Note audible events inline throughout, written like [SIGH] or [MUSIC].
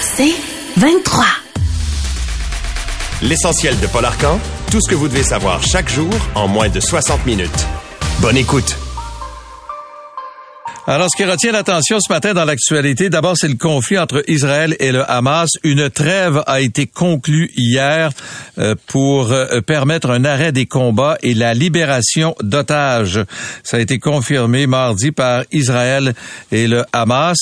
C'est 23. L'essentiel de Paul Arcan, tout ce que vous devez savoir chaque jour en moins de 60 minutes. Bonne écoute. Alors, ce qui retient l'attention ce matin dans l'actualité, d'abord, c'est le conflit entre Israël et le Hamas. Une trêve a été conclue hier euh, pour euh, permettre un arrêt des combats et la libération d'otages. Ça a été confirmé mardi par Israël et le Hamas.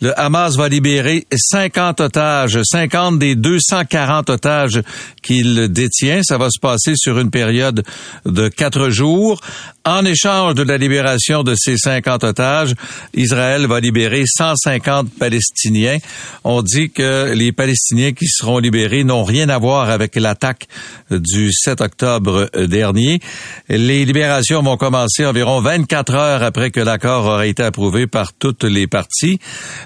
Le Hamas va libérer 50 otages, 50 des 240 otages qu'il détient. Ça va se passer sur une période de quatre jours. En échange de la libération de ces 50 otages, Israël va libérer 150 Palestiniens. On dit que les Palestiniens qui seront libérés n'ont rien à voir avec l'attaque du 7 octobre dernier. Les libérations vont commencer environ 24 heures après que l'accord aura été approuvé par toutes les parties.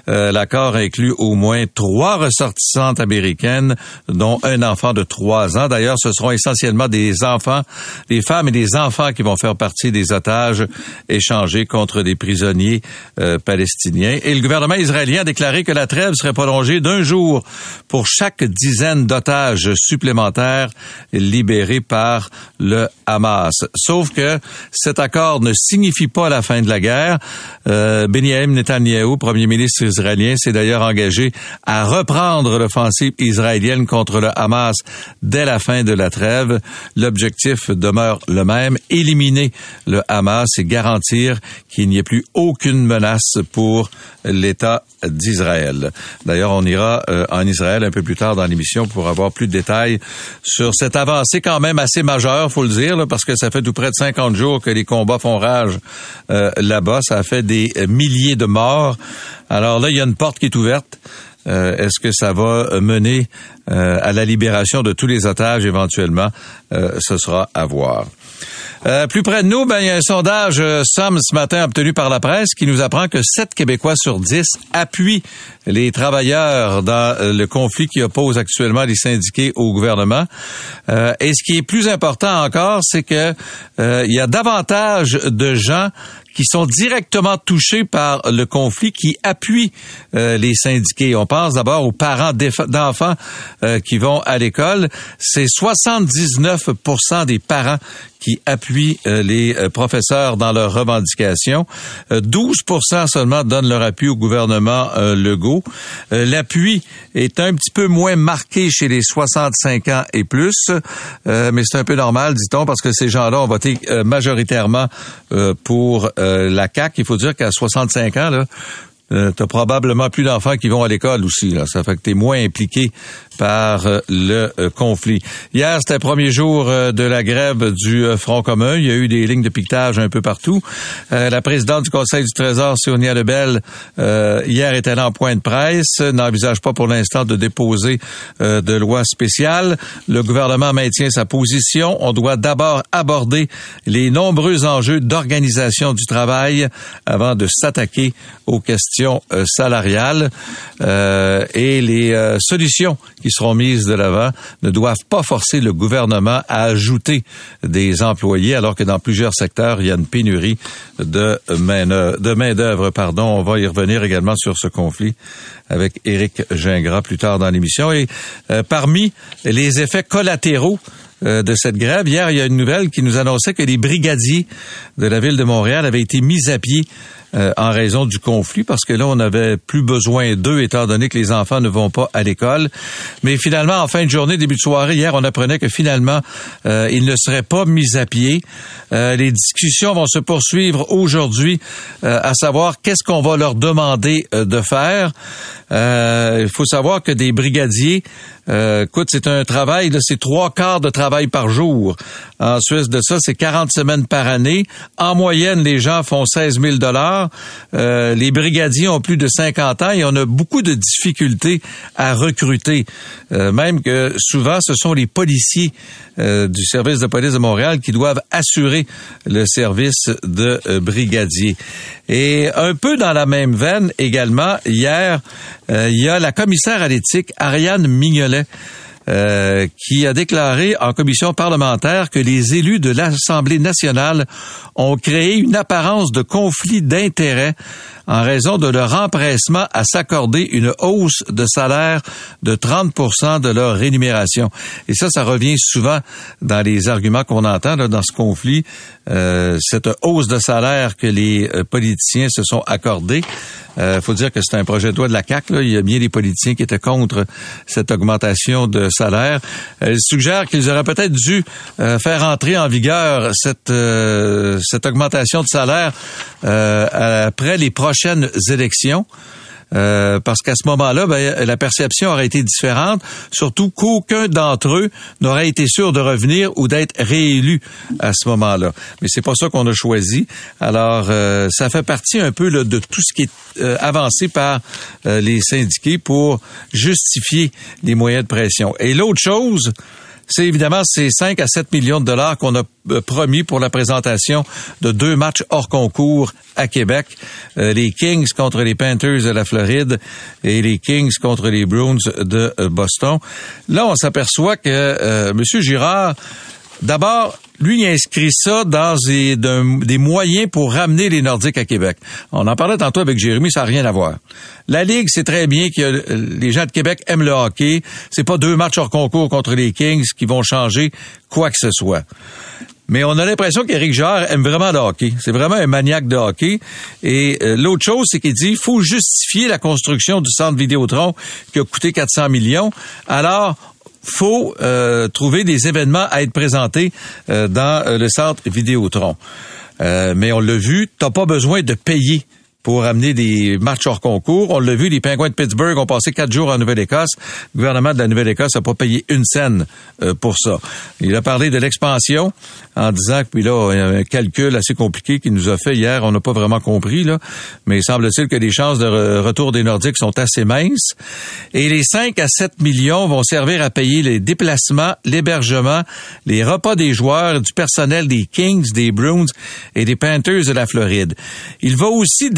Euh, l'accord inclut au moins trois ressortissantes américaines, dont un enfant de trois ans. D'ailleurs, ce seront essentiellement des enfants, des femmes et des enfants qui vont faire partie des otages échangés contre des prisonniers euh, palestiniens. Et le gouvernement israélien a déclaré que la trêve serait prolongée d'un jour pour chaque dizaine d'otages supplémentaires libérés par le Hamas. Sauf que cet accord ne signifie pas la fin de la guerre. Euh, Benjamin Netanyahu, premier ministre israélien, s'est d'ailleurs engagé à reprendre l'offensive israélienne contre le Hamas dès la fin de la trêve. L'objectif demeure le même, éliminer le Hamas et garantir qu'il n'y ait plus aucune menace pour l'État d'Israël. D'ailleurs, on ira euh, en Israël un peu plus tard dans l'émission pour avoir plus de détails sur cette avancée quand même assez majeure, faut le dire, parce que ça fait tout près de 50 jours que les combats font rage euh, là-bas. Ça a fait des milliers de morts. Alors là, il y a une porte qui est ouverte. Euh, est-ce que ça va mener à la libération de tous les otages éventuellement? ce sera à voir. Euh, plus près de nous, ben, il y a un sondage euh, Somme ce matin obtenu par la presse qui nous apprend que 7 Québécois sur 10 appuient les travailleurs dans euh, le conflit qui oppose actuellement les syndiqués au gouvernement. et ce qui est plus important encore, c'est que il y a davantage de gens qui sont directement touchés par le conflit, qui appuient les syndiqués. On pense d'abord aux parents d'enfants qui vont à l'école. C'est 79% des parents qui appuient euh, les euh, professeurs dans leurs revendications. 12% euh, seulement donnent leur appui au gouvernement Legault. L'appui est un petit peu moins marqué chez les 65 ans et plus, mais c'est un peu normal, dit-on, parce que ces gens-là ont voté majoritairement pour la CAQ. Il faut dire qu'à 65 ans, là, euh, t'as probablement plus d'enfants qui vont à l'école aussi. Ça fait que t'es moins impliqué par euh, le euh, conflit. Hier, c'était le premier jour de la grève du Front commun. Il y a eu des lignes de piquetage un peu partout. la présidente du Conseil du Trésor, Sonia Lebel, hier était là en point de presse, n'envisage pas pour l'instant de déposer de loi spéciale. Le gouvernement maintient sa position. On doit d'abord aborder les nombreux enjeux d'organisation du travail avant de s'attaquer aux questions euh, salariale euh, et les euh, solutions qui seront mises de l'avant ne doivent pas forcer le gouvernement à ajouter des employés alors que dans plusieurs secteurs, il y a une pénurie de main-d'œuvre. Pardon, on va y revenir également sur ce conflit avec Éric Gingras plus tard dans l'émission. Et parmi les effets collatéraux de cette grève. Hier, il y a une nouvelle qui nous annonçait que les brigadiers de la ville de Montréal avaient été mis à pied euh, en raison du conflit, parce que là, on n'avait plus besoin d'eux, étant donné que les enfants ne vont pas à l'école. Mais finalement, en fin de journée, début de soirée, hier, on apprenait que finalement, euh, ils ne seraient pas mis à pied. Euh, les discussions vont se poursuivre aujourd'hui, à savoir qu'est-ce qu'on va leur demander de faire. Il faut savoir que des brigadiers, écoute, c'est un travail, c'est trois quarts de travail par jour. En Suisse de ça, c'est 40 semaines par année. En moyenne, les gens font 16 000 dollars euh, les brigadiers ont plus de 50 ans et on a beaucoup de difficultés à recruter. Euh, même que souvent, ce sont les policiers du service de police de Montréal qui doivent assurer le service de brigadier. Et un peu dans la même veine également, hier, il y a la commissaire à l'éthique, Ariane Mignolet, euh, qui a déclaré en commission parlementaire que les élus de l'Assemblée nationale ont créé une apparence de conflit d'intérêts en raison de leur empressement à s'accorder une hausse de salaire de 30% de leur rémunération. Et ça, ça revient souvent dans les arguments qu'on entend dans ce conflit, euh, cette hausse de salaire que les euh, politiciens se sont accordés. Il euh, faut dire que c'est un projet de loi de la CAC. Là. Il y a bien des politiciens qui étaient contre cette augmentation de salaire. Elle suggère qu'ils auraient peut-être dû faire entrer en vigueur cette, cette augmentation de salaire après les prochains prochaines élections. Euh, parce qu'à ce moment-là, ben, la perception aurait été différente, surtout qu'aucun d'entre eux n'aurait été sûr de revenir ou d'être réélu à ce moment-là. Mais c'est pas ça qu'on a choisi. Alors, euh, ça fait partie un peu de tout ce qui est euh, avancé par les syndiqués pour justifier les moyens de pression. Et l'autre chose, c'est évidemment ces 5 à 7 millions de dollars qu'on a euh, promis pour la présentation de deux matchs hors concours à Québec. Euh, les Kings contre les Panthers de la Floride et les Kings contre les Bruins de euh, Boston. Là, on s'aperçoit que M. Girard D'abord, lui, il inscrit ça dans des, moyens pour ramener les Nordiques à Québec. On en parlait tantôt avec Jérémy, ça n'a rien à voir. La Ligue, c'est très bien que les gens de Québec aiment le hockey. C'est pas deux matchs hors concours contre les Kings qui vont changer quoi que ce soit. Mais on a l'impression qu'Éric Jarre aime vraiment le hockey. C'est vraiment un maniaque de hockey. Et euh, l'autre chose, c'est qu'il dit il faut justifier la construction du centre Vidéotron qui a coûté 400 millions. Alors, faut euh, trouver des événements à être présentés euh, dans euh, le centre Vidéotron. mais on l'a vu, t'as pas besoin de payer pour amener des matchs hors concours. On l'a vu, les Pingouins de Pittsburgh ont passé quatre jours en Nouvelle-Écosse. Le gouvernement de la Nouvelle-Écosse n'a pas payé une scène euh, pour ça. Il a parlé de l'expansion en disant que puis là, un calcul assez compliqué qu'il nous a fait hier. On n'a pas vraiment compris, là. Mais il semble-t-il que les chances de retour des Nordiques sont assez minces. Et les 5 à 7 millions vont servir à payer les déplacements, l'hébergement, les repas des joueurs, du personnel des Kings, des Bruins et des Panthers de la Floride. Il va aussi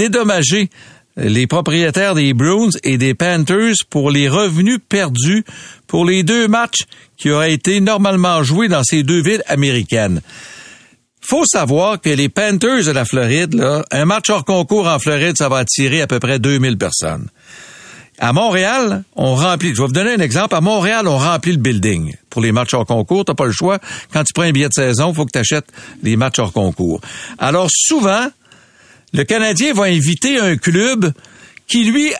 les propriétaires des Bruins et des Panthers pour les revenus perdus pour les deux matchs qui auraient été normalement joués dans ces deux villes américaines. Faut savoir que les Panthers de la Floride, un match hors concours en Floride, ça va attirer à peu près 2000 personnes. À Montréal, on remplit. Je vais vous donner un exemple. À Montréal, on remplit le building pour les matchs hors concours. T'as pas le choix. Quand tu prends un billet de saison, faut que tu achètes les matchs hors concours. Alors souvent, le Canadien va inviter un club qui, lui,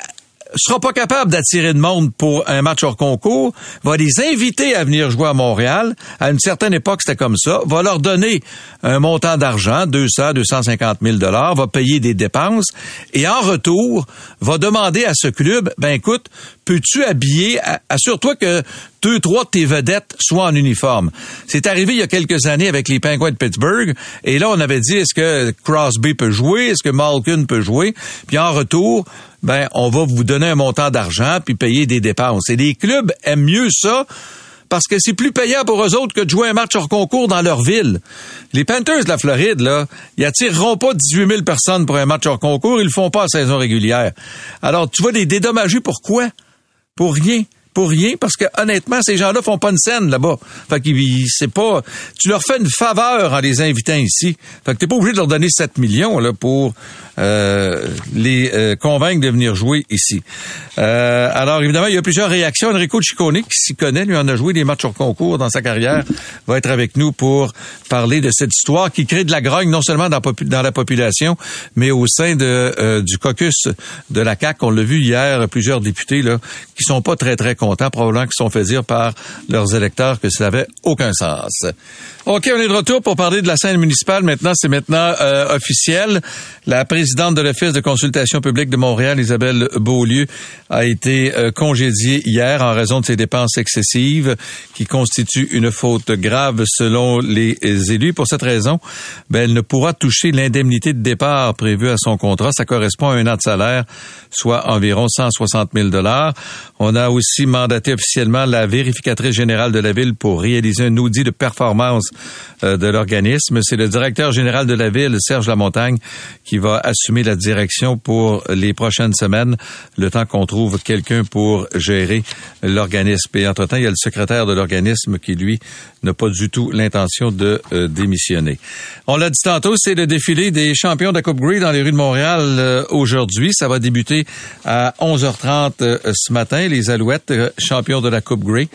sera pas capable d'attirer de monde pour un match hors concours, va les inviter à venir jouer à Montréal. À une certaine époque, c'était comme ça. Va leur donner un montant d'argent, 200, 250 000 dollars, va payer des dépenses et en retour, va demander à ce club, ben écoute, peux-tu habiller, assure-toi que deux, trois de tes vedettes soient en uniforme. C'est arrivé il y a quelques années avec les Penguins de Pittsburgh, et là, on avait dit, est-ce que Crosby peut jouer, est-ce que Malkin peut jouer, puis en retour, ben, on va vous donner un montant d'argent, puis payer des dépenses. Et les clubs aiment mieux ça, parce que c'est plus payant pour eux autres que de jouer un match hors concours dans leur ville. Les Panthers de la Floride, là, ils attireront pas 18 000 personnes pour un match hors concours, ils le font pas à saison régulière. Alors, tu vas les dédommager pourquoi? pour rien pour rien parce que honnêtement ces gens-là font pas une scène là-bas. Fait que c'est pas tu leur fais une faveur en les invitant ici. Fait que t'es pas obligé de leur donner 7 millions là pour euh, les euh, convaincre de venir jouer ici. Euh, alors évidemment, il y a plusieurs réactions. Enrico Ciccone, qui s'y connaît, lui en a joué des matchs hors concours dans sa carrière, va être avec nous pour parler de cette histoire qui crée de la grogne non seulement dans, la population, mais au sein du caucus de la CAC. On l'a vu hier, plusieurs députés là qui sont pas très très mécontents, probablement qu'ils sont fait dire par leurs électeurs que ça n'avait aucun sens. OK, on est de retour pour parler de la scène municipale. Maintenant, c'est maintenant euh, officiel. La présidente de l'Office de consultation publique de Montréal, Isabelle Beaulieu, a été euh, congédiée hier en raison de ses dépenses excessives qui constituent une faute grave selon les élus. Pour cette raison, ben, elle ne pourra toucher l'indemnité de départ prévue à son contrat. Ça correspond à un an de salaire, soit environ 160 000 dollars. On a aussi mandaté officiellement la vérificatrice générale de la ville pour réaliser un audit de performance euh, de l'organisme. C'est le directeur général de la ville, Serge Lamontagne, qui va assumer la direction pour les prochaines semaines, le temps qu'on trouve quelqu'un pour gérer l'organisme. Et entre-temps, il y a le secrétaire de l'organisme qui, lui, n'a pas du tout l'intention de euh, démissionner. On l'a dit tantôt, c'est le défilé des champions de la Coupe Grey dans les rues de Montréal euh, aujourd'hui. Ça va débuter à 11h30 ce matin. Les Alouettes, champions de la Coupe Grey,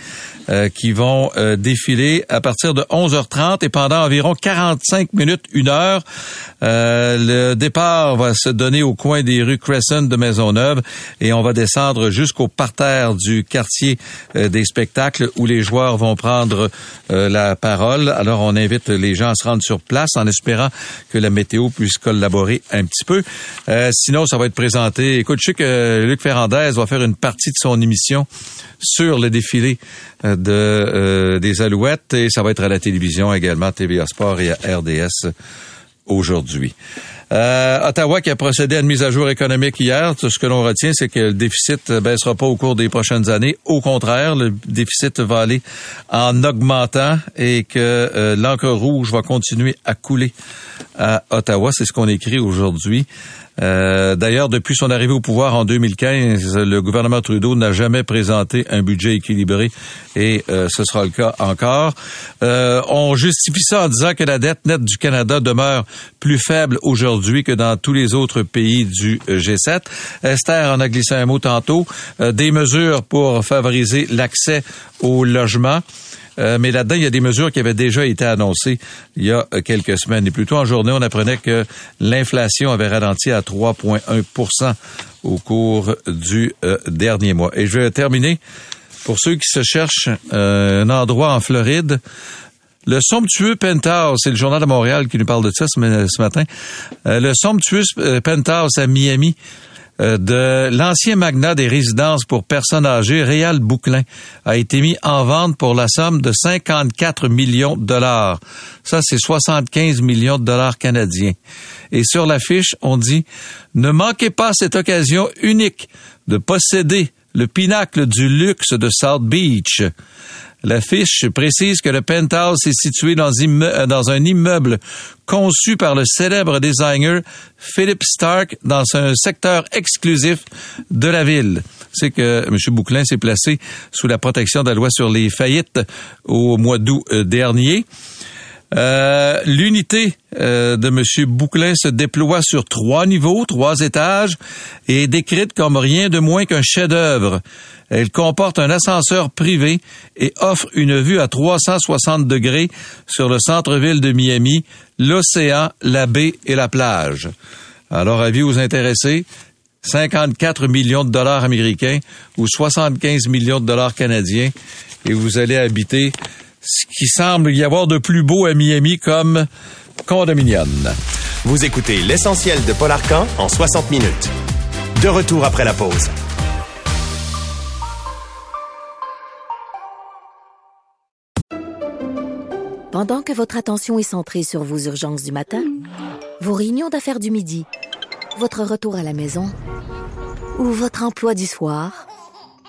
qui vont défiler à partir de 11h30 et pendant environ 45 minutes, une heure. Euh, le départ va se donner au coin des rues Crescent de Maisonneuve et on va descendre jusqu'au parterre du quartier euh, des spectacles où les joueurs vont prendre euh, la parole. Alors on invite les gens à se rendre sur place en espérant que la météo puisse collaborer un petit peu. sinon, ça va être présenté. Écoute, je sais que Luc Ferrandez va faire une partie de son émission sur le défilé de des Alouettes et ça va être à la télévision également, TVA Sport et à RDS aujourd'hui. Euh, Ottawa qui a procédé à une mise à jour économique hier. Tout ce que l'on retient, c'est que le déficit ne baissera pas au cours des prochaines années. Au contraire, le déficit va aller en augmentant et que euh, l'encre rouge va continuer à couler à Ottawa. C'est ce qu'on écrit aujourd'hui. Euh, d'ailleurs, depuis son arrivée au pouvoir en 2015, le gouvernement Trudeau n'a jamais présenté un budget équilibré et euh, ce sera le cas encore. Euh, on justifie ça en disant que la dette nette du Canada demeure plus faible aujourd'hui que dans tous les autres pays du G7. Esther en a glissé un mot tantôt. des mesures pour favoriser l'accès au logement. Euh, mais là-dedans, il y a des mesures qui avaient déjà été annoncées il y a euh, quelques semaines. Et plutôt en journée, on apprenait que l'inflation avait ralenti à 3,1% au cours du euh, dernier mois. Et je vais terminer pour ceux qui se cherchent un endroit en Floride. Le somptueux Penthouse, c'est le journal de Montréal qui nous parle de ça ce, matin. le somptueux Penthouse à Miami de l'ancien magnat des résidences pour personnes âgées, Réal Bouclin, a été mis en vente pour la somme de 54 millions de dollars. Ça, c'est 75 millions de dollars canadiens. Et sur l'affiche, on dit, ne manquez pas cette occasion unique de posséder le pinacle du luxe de South Beach. L'affiche précise que le penthouse est situé dans, un immeuble conçu par le célèbre designer Philip Stark dans un secteur exclusif de la ville. C'est que M. Bouclin s'est placé sous la protection de la loi sur les faillites au mois d'août euh, dernier. Euh, l'unité euh, de M. Bouclin se déploie sur trois niveaux, trois étages, et est décrite comme rien de moins qu'un chef-d'œuvre. Elle comporte un ascenseur privé et offre une vue à 360 degrés sur le centre-ville de Miami, l'océan, la baie et la plage. Alors, avis vous intéresser, 54 millions de dollars américains ou 75 millions de dollars canadiens et vous allez habiter ce qui semble y avoir de plus beau à Miami comme condominium. Vous écoutez l'essentiel de Paul Arcan en 60 minutes. De retour après la pause. Pendant que votre attention est centrée sur vos urgences du matin, vos réunions d'affaires du midi, votre retour à la maison ou votre emploi du soir,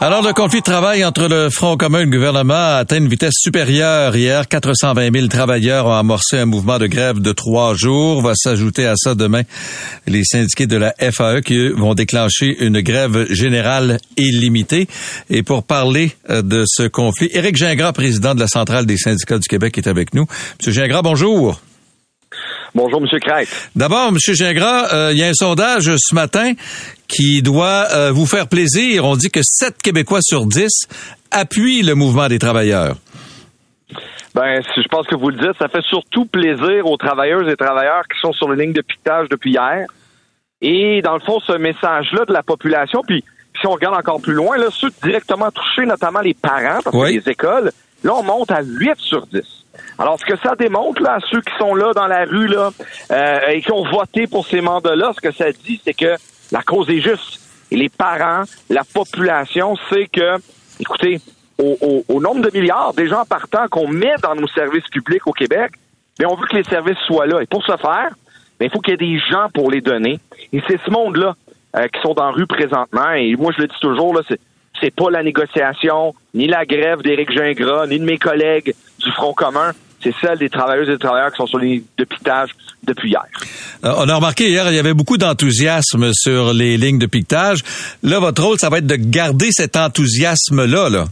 Alors, le conflit de travail entre le Front commun et le gouvernement a atteint une vitesse supérieure. Hier, 420 000 travailleurs ont amorcé un mouvement de grève de trois jours. Va s'ajouter à ça demain les syndiqués de la FAE qui vont déclencher une grève générale illimitée. Et pour parler euh, de ce conflit, Éric Gingras, président de la Centrale des syndicats du Québec, est avec nous. Monsieur Gingras, bonjour. Bonjour, M. Crête. D'abord, M. Gingras, euh, il y a un sondage ce matin qui doit euh, vous faire plaisir. On dit que 7 Québécois sur 10 appuient le mouvement des travailleurs. Ben, je pense que vous le dites, ça fait surtout plaisir aux travailleuses et travailleurs qui sont sur les lignes de piquetage depuis hier. Et dans le fond, ce message-là de la population, puis si on regarde encore plus loin, là, ceux directement touchés, notamment les parents, parce que les écoles, là, on monte à 8 sur 10. Alors, ce que ça démontre là, à ceux qui sont là dans la rue là euh, et qui ont voté pour ces mandats-là, ce que ça dit, c'est que la cause est juste. Et les parents, la population, c'est que, écoutez, au, nombre de milliards des gens partant qu'on met dans nos services publics au Québec, mais on veut que les services soient là. Et pour ce faire, ben, il faut qu'il y ait des gens pour les donner. Et c'est ce monde-là euh, qui sont dans la rue présentement. Et moi, je le dis toujours, là, c'est c'est pas la négociation, ni la grève d'Éric Gingras, ni de mes collègues du Front commun c'est celle des travailleuses et des travailleurs qui sont sur les de piquetage depuis hier. Euh, on a remarqué hier, il y avait beaucoup d'enthousiasme sur les lignes de piquetage. Là, votre rôle, ça va être de garder cet enthousiasme-là. Là.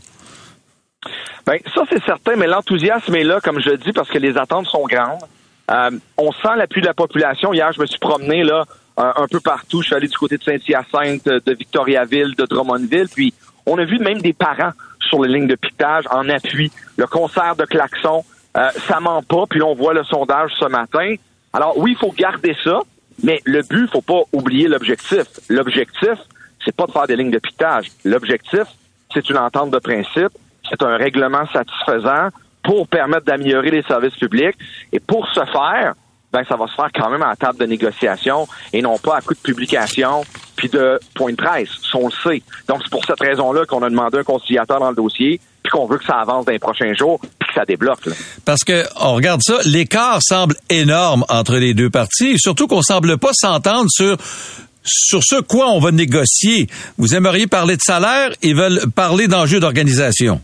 Ben, ça, c'est certain, mais l'enthousiasme est là, comme je dis, parce que les attentes sont grandes. Euh, on sent l'appui de la population. Hier, je me suis promené là un, peu partout. Je suis allé du côté de Saint-Hyacinthe, de Victoriaville, de Drummondville, puis on a vu même des parents sur les lignes de piquetage en appui. Le concert de klaxons, euh, ça ment pas, puis on voit le sondage ce matin. Alors oui, il faut garder ça, mais le but, faut pas oublier l'objectif. L'objectif, c'est pas de faire des lignes de piquetage. L'objectif, c'est une entente de principe, c'est un règlement satisfaisant pour permettre d'améliorer les services publics. Et pour ce faire, ben, ça va se faire quand même à la table de négociation et non pas à coup de publication puis de point de presse. on le sait. Donc, c'est pour cette raison-là qu'on a demandé un conciliateur dans le dossier puis qu'on veut que ça avance dans les prochains jours puis que ça débloque. Parce que on regarde ça, l'écart semble énorme entre les deux parties surtout qu'on semble pas s'entendre sur sur ce quoi on va négocier. Vous aimeriez parler de salaire, ils veulent parler d'enjeux d'organisation.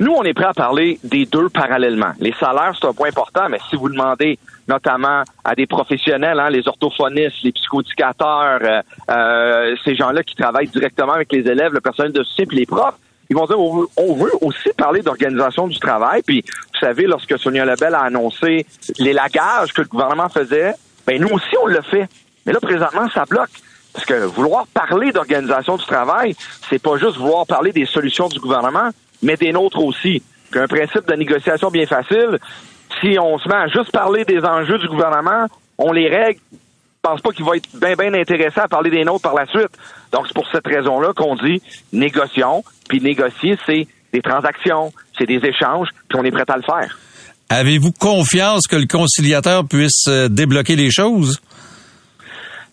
Nous, on est prêt à parler des deux parallèlement. Les salaires, c'est un point important, mais si vous demandez notamment à des professionnels, hein, les orthophonistes, les psychodicateurs, euh, euh, ces gens-là qui travaillent directement avec les élèves, le personnel de soutien, les profs, ils vont dire on veut, aussi parler d'organisation du travail. Puis, vous savez, lorsque Sonia Lebel a annoncé les lagages que le gouvernement faisait, ben nous aussi, on le fait. Mais là, présentement, ça bloque. Parce que vouloir parler d'organisation du travail, c'est pas juste vouloir parler des solutions du gouvernement, mais des nôtres aussi. Un principe de négociation bien facile, si on se met à juste parler des enjeux du gouvernement, on les règle, je pense pas qu'il va être bien bien intéressé à parler des nôtres par la suite. Donc c'est pour cette raison-là qu'on dit négocions, puis négocier c'est des transactions, c'est des échanges, puis on est prêt à le faire. Avez-vous confiance que le conciliateur puisse euh, débloquer les choses?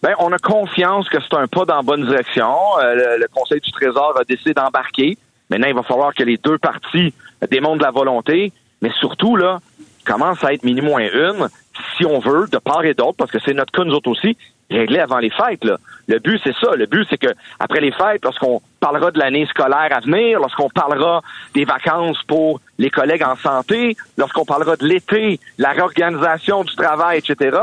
Ben, on a confiance que c'est un pas dans la bonne direction. Euh, le, Conseil du Trésor a décidé d'embarquer. Maintenant, il va falloir que les deux parties démontrent la volonté, mais surtout, là, commence à être minimum une, si on veut, de part et d'autre, parce que c'est notre cas, nous autres aussi, régler avant les fêtes. Là. Le but, c'est ça. Le but, c'est que après les fêtes, lorsqu'on parlera de l'année scolaire à venir, lorsqu'on parlera des vacances pour les collègues en santé, lorsqu'on parlera de l'été, la réorganisation du travail, etc.,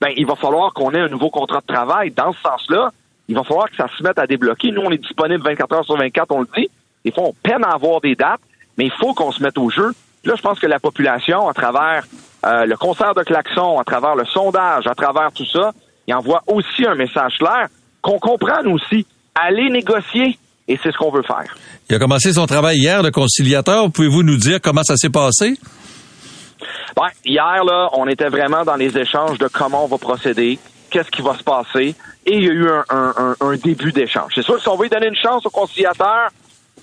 ben, il va falloir qu'on ait un nouveau contrat de travail. Dans ce sens-là, il va falloir que ça se mette à débloquer. Nous, on est disponible 24 heures sur 24, on le dit. Des fois, on peine à avoir des dates, mais il faut qu'on se mette au jeu. Là, je pense que la population, à travers euh, le concert de klaxon, à travers le sondage, à travers tout ça, il envoie aussi un message clair qu'on comprend, nous aussi. Aller négocier, et c'est ce qu'on veut faire. Il a commencé son travail hier, le conciliateur. Pouvez-vous nous dire comment ça s'est passé? Ben, hier, là, on était vraiment dans les échanges de comment on va procéder, qu'est-ce qui va se passer, et il y a eu un, un début d'échange. C'est sûr que si on veut donner une chance au conciliateur,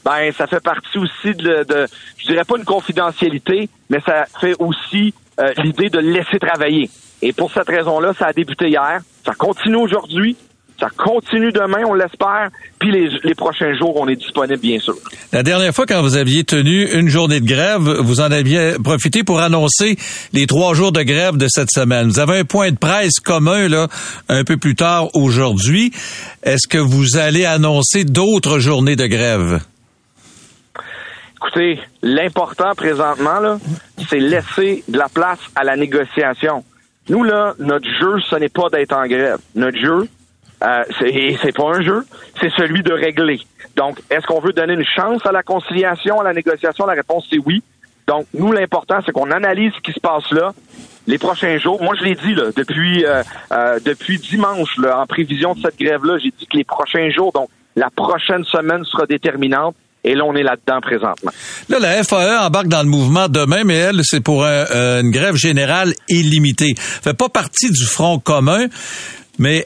ben ça fait partie aussi de, de je dirais pas une confidentialité, mais ça fait aussi euh, l'idée de laisser travailler. Et pour cette raison-là, ça a débuté hier, ça continue aujourd'hui, ça continue demain, on l'espère. Puis les, les, prochains jours, on est disponible, bien sûr. La dernière fois, quand vous aviez tenu une journée de grève, vous en aviez profité pour annoncer les trois jours de grève de cette semaine. Vous avez un point de presse commun, là, un peu plus tard aujourd'hui. Est-ce que vous allez annoncer d'autres journées de grève? Écoutez, l'important présentement, là, c'est laisser de la place à la négociation. Nous, là, notre jeu, ce n'est pas d'être en grève. Notre jeu, euh, c'est pas un jeu, c'est celui de régler. Donc, est-ce qu'on veut donner une chance à la conciliation, à la négociation? La réponse, c'est oui. Donc, nous, l'important, c'est qu'on analyse ce qui se passe là, les prochains jours. Moi, je l'ai dit là, depuis euh, euh, depuis dimanche, là, en prévision de cette grève-là, j'ai dit que les prochains jours, donc la prochaine semaine sera déterminante. Et là, on est là-dedans présentement. Là, la FAE embarque dans le mouvement demain, mais elle, c'est pour une grève générale illimitée. Fait pas partie du front commun, mais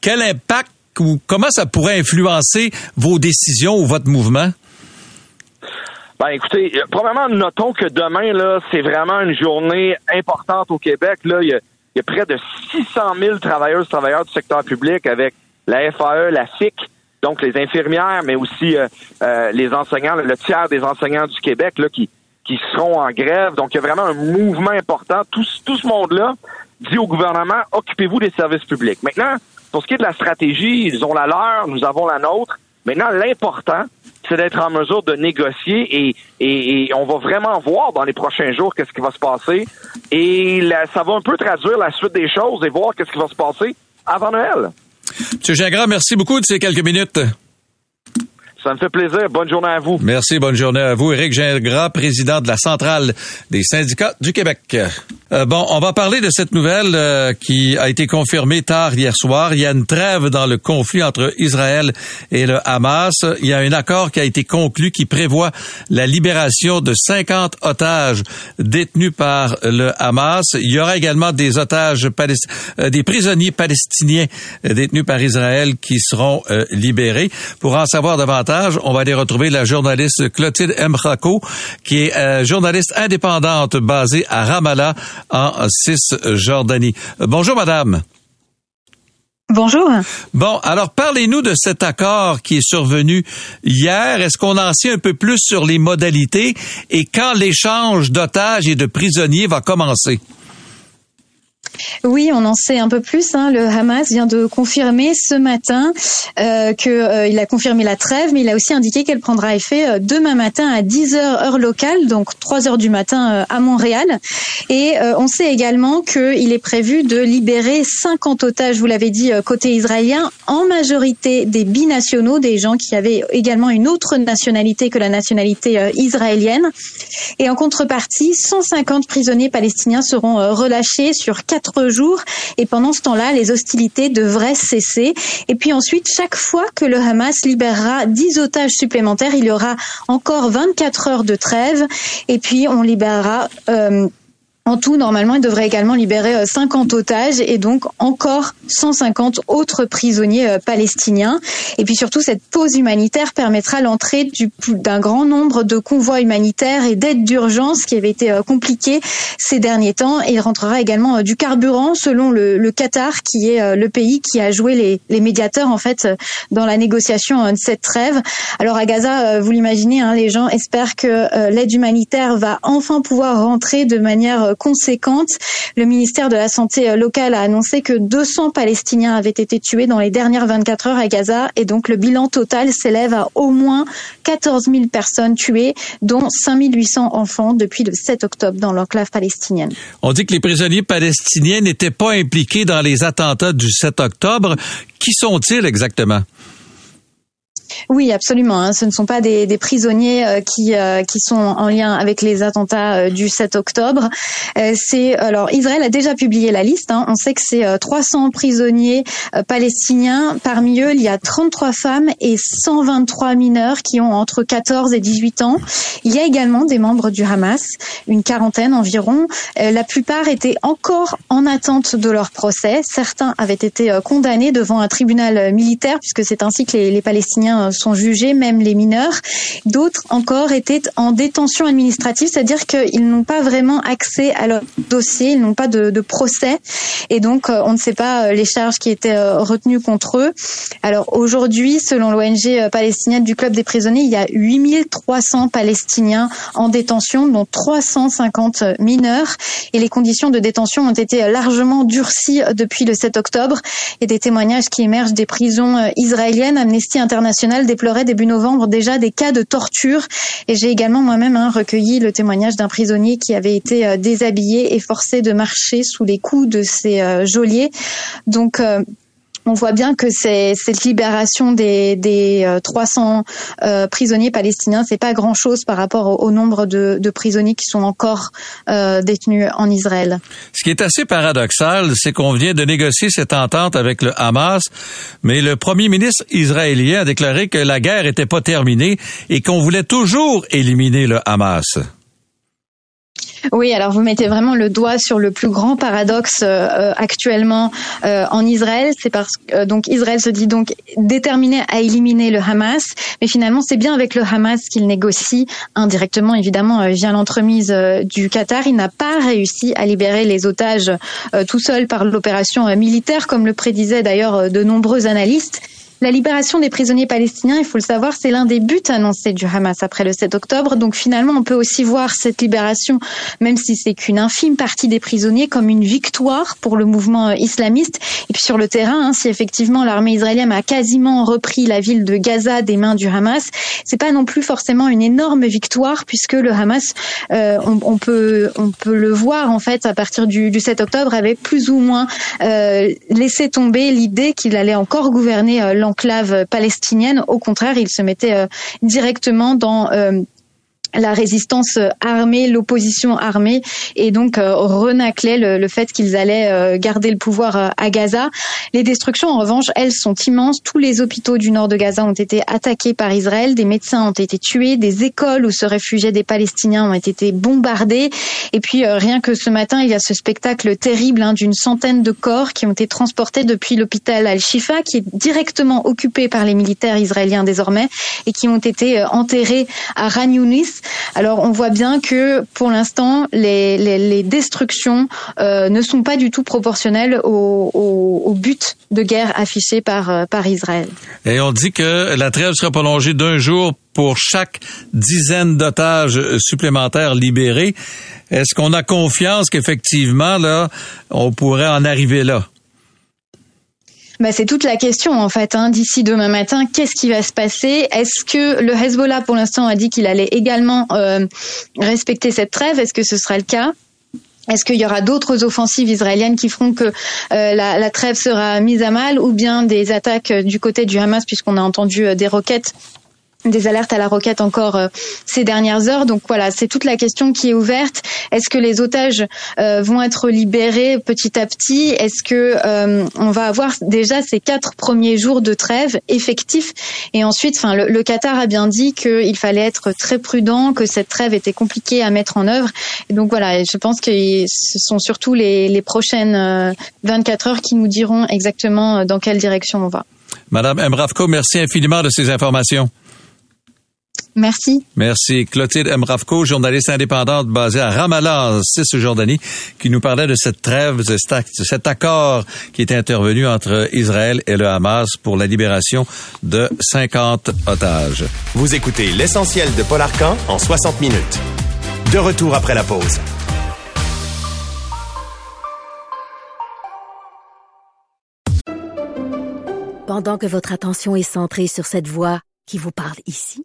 quel impact ou comment ça pourrait influencer vos décisions ou votre mouvement? Ben écoutez, euh, probablement notons que demain là, c'est vraiment une journée importante au Québec. Là, il y a, près de 600 000 travailleurs travailleurs du secteur public avec la FAE, la FIC, donc les infirmières, mais aussi euh, euh, les enseignants, le tiers des enseignants du Québec là qui qui seront en grève. Donc il y a vraiment un mouvement important. Tout, tout ce monde-là dit au gouvernement occupez-vous des services publics. Maintenant, pour ce qui est de la stratégie, ils ont la leur, nous avons la nôtre. Maintenant, l'important, c'est d'être en mesure de négocier et, et, on va vraiment voir dans les prochains jours qu'est-ce qui va se passer. Et ça va un peu traduire la suite des choses et voir qu'est-ce qui va se passer avant Noël. Monsieur Gingras, merci beaucoup de ces quelques minutes. Ça me fait plaisir. Bonne journée à vous. Merci. Bonne journée à vous. Éric Gingras, président de la Centrale des syndicats du Québec. Euh, bon, on va parler de cette nouvelle euh, qui a été confirmée tard hier soir. Il y a une trêve dans le conflit entre Israël et le Hamas. Il y a un accord qui a été conclu qui prévoit la libération de 50 otages détenus par le Hamas. Il y aura également des otages euh, des prisonniers palestiniens détenus par Israël qui seront libérés. Pour en savoir davantage, on va aller retrouver la journaliste Clotilde Mrako, qui est journaliste indépendante basée à Ramallah en Cisjordanie. Bonjour, madame. Bonjour. Bon, alors parlez-nous de cet accord qui est survenu hier. Est-ce qu'on en sait un peu plus sur les modalités et quand l'échange d'otages et de prisonniers va commencer? Oui, on en sait un peu plus. Hein. Le Hamas vient de confirmer ce matin euh, qu'il euh, a confirmé la trêve, mais il a aussi indiqué qu'elle prendra effet euh, demain matin à 10 heures heure locale, donc 3 heures du matin euh, à Montréal. Et on sait également qu'il est prévu de libérer 50 otages, vous l'avez dit, côté israélien, en majorité des binationaux, des gens qui avaient également une autre nationalité que la nationalité israélienne. Et en contrepartie, 150 prisonniers palestiniens seront relâchés sur quatre jours et pendant ce temps-là, les hostilités devraient cesser. Et puis ensuite, chaque fois que le Hamas libérera 10 otages supplémentaires, il y aura encore 24 heures de trêve et puis on libérera euh, en tout, normalement, il devrait également libérer 50 euh, otages et donc encore 150 autres prisonniers euh, palestiniens. Et puis surtout, cette pause humanitaire permettra l'entrée d'un grand nombre de convois humanitaires et d'aides d'urgence qui avaient été euh, compliquées ces derniers temps. Et il rentrera également du carburant, selon le, Qatar, qui est le pays qui a joué les, médiateurs en fait dans la négociation de cette trêve. Alors à Gaza, vous l'imaginez, hein, les gens espèrent que l'aide humanitaire va enfin pouvoir rentrer de manière conséquente. Le ministère de la Santé euh, locale a annoncé que 200 Palestiniens avaient été tués dans les dernières 24 heures à Gaza et donc le bilan total s'élève à au moins 14 000 personnes tuées, dont 5 800 enfants depuis le 7 octobre dans l'enclave palestinienne. On dit que les prisonniers palestiniens n'étaient pas impliqués dans les attentats du 7 octobre. Qui sont-ils exactement? Oui, absolument. Hein. Ce ne sont pas des, des prisonniers euh, qui euh, qui sont en lien avec les attentats euh, du 7 octobre. c'est alors Israël a déjà publié la liste. Hein. On sait que c'est 300 prisonniers palestiniens. Parmi eux, il y a 33 femmes et 123 mineurs qui ont entre 14 et 18 ans. Il y a également des membres du Hamas, une quarantaine environ. la plupart étaient encore en attente de leur procès. Certains avaient été condamnés devant un tribunal militaire puisque c'est ainsi que les, les Palestiniens euh, sont jugés, même les mineurs. D'autres encore étaient en détention administrative, c'est-à-dire qu'ils n'ont pas vraiment accès à leur dossier, ils n'ont pas de, procès, et donc euh, on ne sait pas euh, les charges qui étaient retenues contre eux. Alors aujourd'hui, selon l'ONG palestinienne du Club des prisonniers, il y a 8300 Palestiniens en détention, dont 350 mineurs, et les conditions de détention ont été largement durcies depuis le 7 octobre. Et des témoignages qui émergent des prisons israéliennes. Amnesty International déplorait début novembre déjà des cas de torture. Et j'ai également moi-même hein, recueilli le témoignage d'un prisonnier qui avait été euh, déshabillé et forcé de marcher sous les coups de ses euh, geôliers. Donc euh, on voit bien que cette libération des, des 300 prisonniers palestiniens, c'est pas grand chose par rapport au, nombre de, de, prisonniers qui sont encore détenus en Israël. Ce qui est assez paradoxal, c'est qu'on vient de négocier cette entente avec le Hamas, mais le premier ministre israélien a déclaré que la guerre n'était pas terminée et qu'on voulait toujours éliminer le Hamas. Oui, alors vous mettez vraiment le doigt sur le plus grand paradoxe euh, actuellement euh, en Israël. C'est parce que euh, donc Israël se dit donc déterminé à éliminer le Hamas, mais finalement c'est bien avec le Hamas qu'il négocie indirectement, évidemment via l'entremise du Qatar. Il n'a pas réussi à libérer les otages tout seul par l'opération militaire, comme le prédisaient d'ailleurs de nombreux analystes. La libération des prisonniers palestiniens, il faut le savoir, c'est l'un des buts annoncés du Hamas après le 7 octobre. Donc finalement, on peut aussi voir cette libération, même si c'est qu'une infime partie des prisonniers, comme une victoire pour le mouvement islamiste. Et puis sur le terrain, hein, si effectivement l'armée israélienne a quasiment repris la ville de Gaza des mains du Hamas, c'est pas non plus forcément une énorme victoire puisque le Hamas, euh, on, peut on peut le voir en fait à partir du, 7 octobre avait plus ou moins euh, laissé tomber l'idée qu'il allait encore gouverner euh, enclave palestinienne. Au contraire, il se mettait euh, directement dans euh, la résistance armée, l'opposition armée, et donc euh, renaclait le, fait qu'ils allaient euh, garder le pouvoir euh, à Gaza. Les destructions, en revanche, elles sont immenses. Tous les hôpitaux du nord de Gaza ont été attaqués par Israël, des médecins ont été tués, des écoles où se réfugiaient des Palestiniens ont été bombardées. Et puis rien que ce matin, il y a ce spectacle terrible hein, d'une centaine de corps qui ont été transportés depuis l'hôpital Al-Shifa, qui est directement occupé par les militaires israéliens désormais, et qui ont été enterrés à Ran Yunis. Alors on voit bien que pour l'instant les, destructions euh, ne sont pas du tout proportionnelles au, but de guerre affiché par, euh, par Israël. Et on dit que la trêve sera prolongée d'un jour pour chaque dizaine d'otages supplémentaires libérés. Est-ce qu'on a confiance qu'effectivement, là, on pourrait en arriver là? Bah, c'est toute la question en fait. Hein. D'ici demain matin, qu'est-ce qui va se passer? Est-ce que le Hezbollah, pour l'instant, a dit qu'il allait également euh, respecter cette trêve? Est-ce que ce sera le cas? Est-ce qu'il y aura d'autres offensives israéliennes qui feront que euh, la, trêve sera mise à mal ou bien des attaques du côté du Hamas puisqu'on a entendu euh, des roquettes des alertes à la roquette encore euh, ces dernières heures. Donc voilà, c'est toute la question qui est ouverte. Est-ce que les otages euh, vont être libérés petit à petit? Est-ce que euh, on va avoir déjà ces quatre premiers jours de trêve effectifs? Et ensuite, enfin, le, Qatar a bien dit qu'il fallait être très prudent, que cette trêve était compliquée à mettre en œuvre. Et donc voilà, je pense que ce sont surtout les, les prochaines 24 heures qui nous diront exactement dans quelle direction on va. Madame Emravko, merci infiniment de ces informations. Merci. Merci. Clotilde Mravko, journaliste indépendante basée à Ramallah, en Cisjordanie, qui nous parlait de cette trêve, de cet accord qui est intervenu entre Israël et le Hamas pour la libération de 50 otages. Vous écoutez l'essentiel de Paul Arcan en 60 minutes. De retour après la pause. Pendant que votre attention est centrée sur cette voix qui vous parle ici,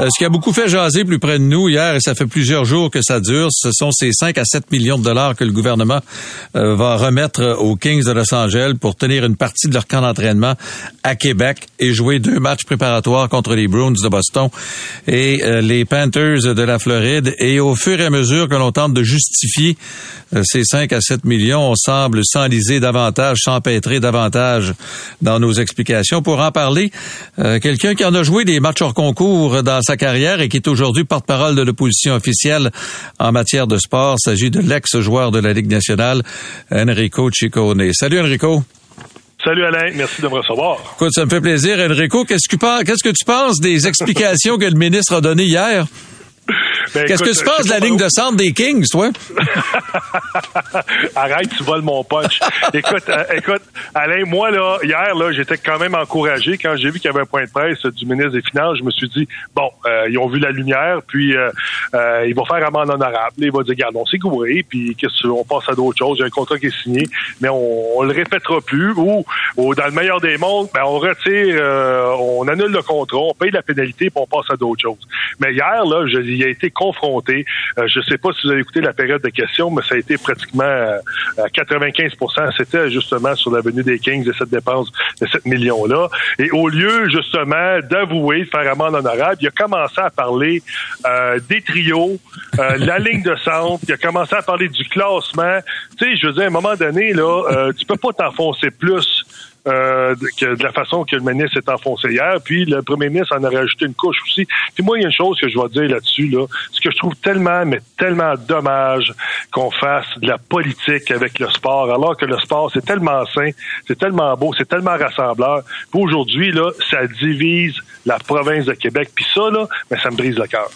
Euh, ce qui a beaucoup fait jaser plus près de nous hier, et ça fait plusieurs jours que ça dure, ce sont ces 5 à 7 millions de dollars que le gouvernement euh, va remettre aux Kings de Los Angeles pour tenir une partie de leur camp d'entraînement à Québec et jouer deux matchs préparatoires contre les Bruins de Boston et euh, les Panthers de la Floride. Et au fur et à mesure que l'on tente de justifier ces 5 à 7 millions, on semble s'enliser davantage, s'empêtrer davantage dans nos explications. Pour en parler, quelqu'un qui en a joué des matchs hors concours dans sa carrière et qui est aujourd'hui porte-parole de l'opposition officielle en matière de sport. Il s'agit de l'ex-joueur de la Ligue nationale, Enrico Ciccone. Salut Enrico. Salut Alain, merci de me recevoir. Écoute, ça me fait plaisir. Enrico, qu'est-ce que, tu penses des explications que le ministre a données hier? Ben, Qu'est-ce que tu penses de la ligne de centre des Kings, toi? [LAUGHS] Arrête, tu voles mon punch. écoute, euh, écoute, Alain, moi, là, hier, là, j'étais quand même encouragé quand j'ai vu qu'il y avait un point de presse du ministre des Finances. Je me suis dit, bon, euh, ils ont vu la lumière, puis euh, euh, il va faire amende honorable. Il va dire, regarde, on s'est gouré, puis qu'est-ce on passe à d'autres choses. Il y a un contrat qui est signé, mais on, on le répétera plus. Ou, ou dans le meilleur des mondes, ben, on retire, euh, on annule le contrat, on paye la pénalité, puis on passe à d'autres choses. Mais hier, là, je, il a été confronté. Euh, je sais pas si vous avez écouté la période de questions, mais ça a été pratiquement euh, à 95% C'était justement sur l'avenue des Kings et cette dépense de 7 millions-là. Et au lieu, justement, d'avouer, de faire amende honorable, il a commencé à parler euh, des trios, euh, [LAUGHS] la ligne de centre, il a commencé à parler du classement. Tu sais, je veux dire, à un moment donné, là, euh, tu peux pas t'enfoncer plus euh, de- la façon que le ministre s'est enfoncé hier. Puis le premier ministre en a rajouté une couche aussi. Puis moi, il y a une chose que je vais dire là-dessus, là, ce que je trouve tellement, mais tellement dommage qu'on fasse de la politique avec le sport, alors que le sport, c'est tellement sain, c'est tellement beau, c'est tellement rassembleur. Puis aujourd'hui, là, ça divise la province de Québec. Puis ça, là, ben, ça me brise le cœur.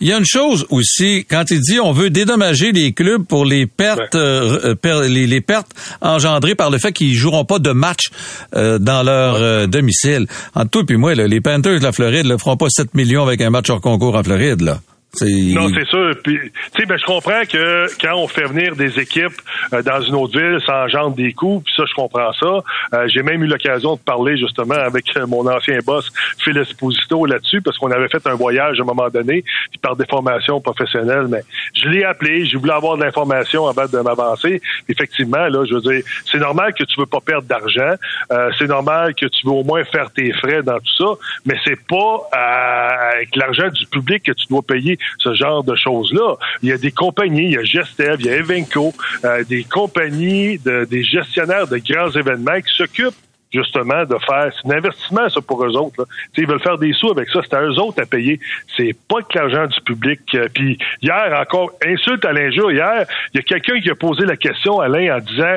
Il y a une chose aussi, quand il dit on veut dédommager les clubs pour les pertes, euh, euh, per- les, les pertes engendrées par le fait qu'ils joueront pas de match euh, dans leur euh, domicile. Entre toi et moi, là, les Panthers de la Floride ne feront pas 7 millions avec un match hors concours en Floride. Là. Non, c'est sûr. Tu sais, ben, je comprends que quand on fait venir des équipes euh, dans une autre ville, ça engendre des coûts. Puis ça, je comprends ça. Euh, J'ai même eu l'occasion de parler justement avec euh, mon ancien boss, Phil Esposito, là-dessus, parce qu'on avait fait un voyage à un moment donné, puis par des formations professionnelles. Mais je l'ai appelé, je voulais avoir de l'information avant de m'avancer. Effectivement, là, je veux dire, c'est normal que tu veux pas perdre d'argent. Euh, c'est normal que tu veux au moins faire tes frais dans tout ça, mais c'est pas euh, avec l'argent du public que tu dois payer ce genre de choses-là. Il y a des compagnies, il y a Gestev, il y a Evenco, euh, des compagnies, de, des gestionnaires de grands événements qui s'occupent justement de faire c'est un investissement ça pour eux autres là. Ils veulent faire des sous avec ça. C'est à eux autres à payer. C'est pas que l'argent du public Euh, puis hier encore insulte à l'injure. Hier il y a quelqu'un qui a posé la question Alain en disant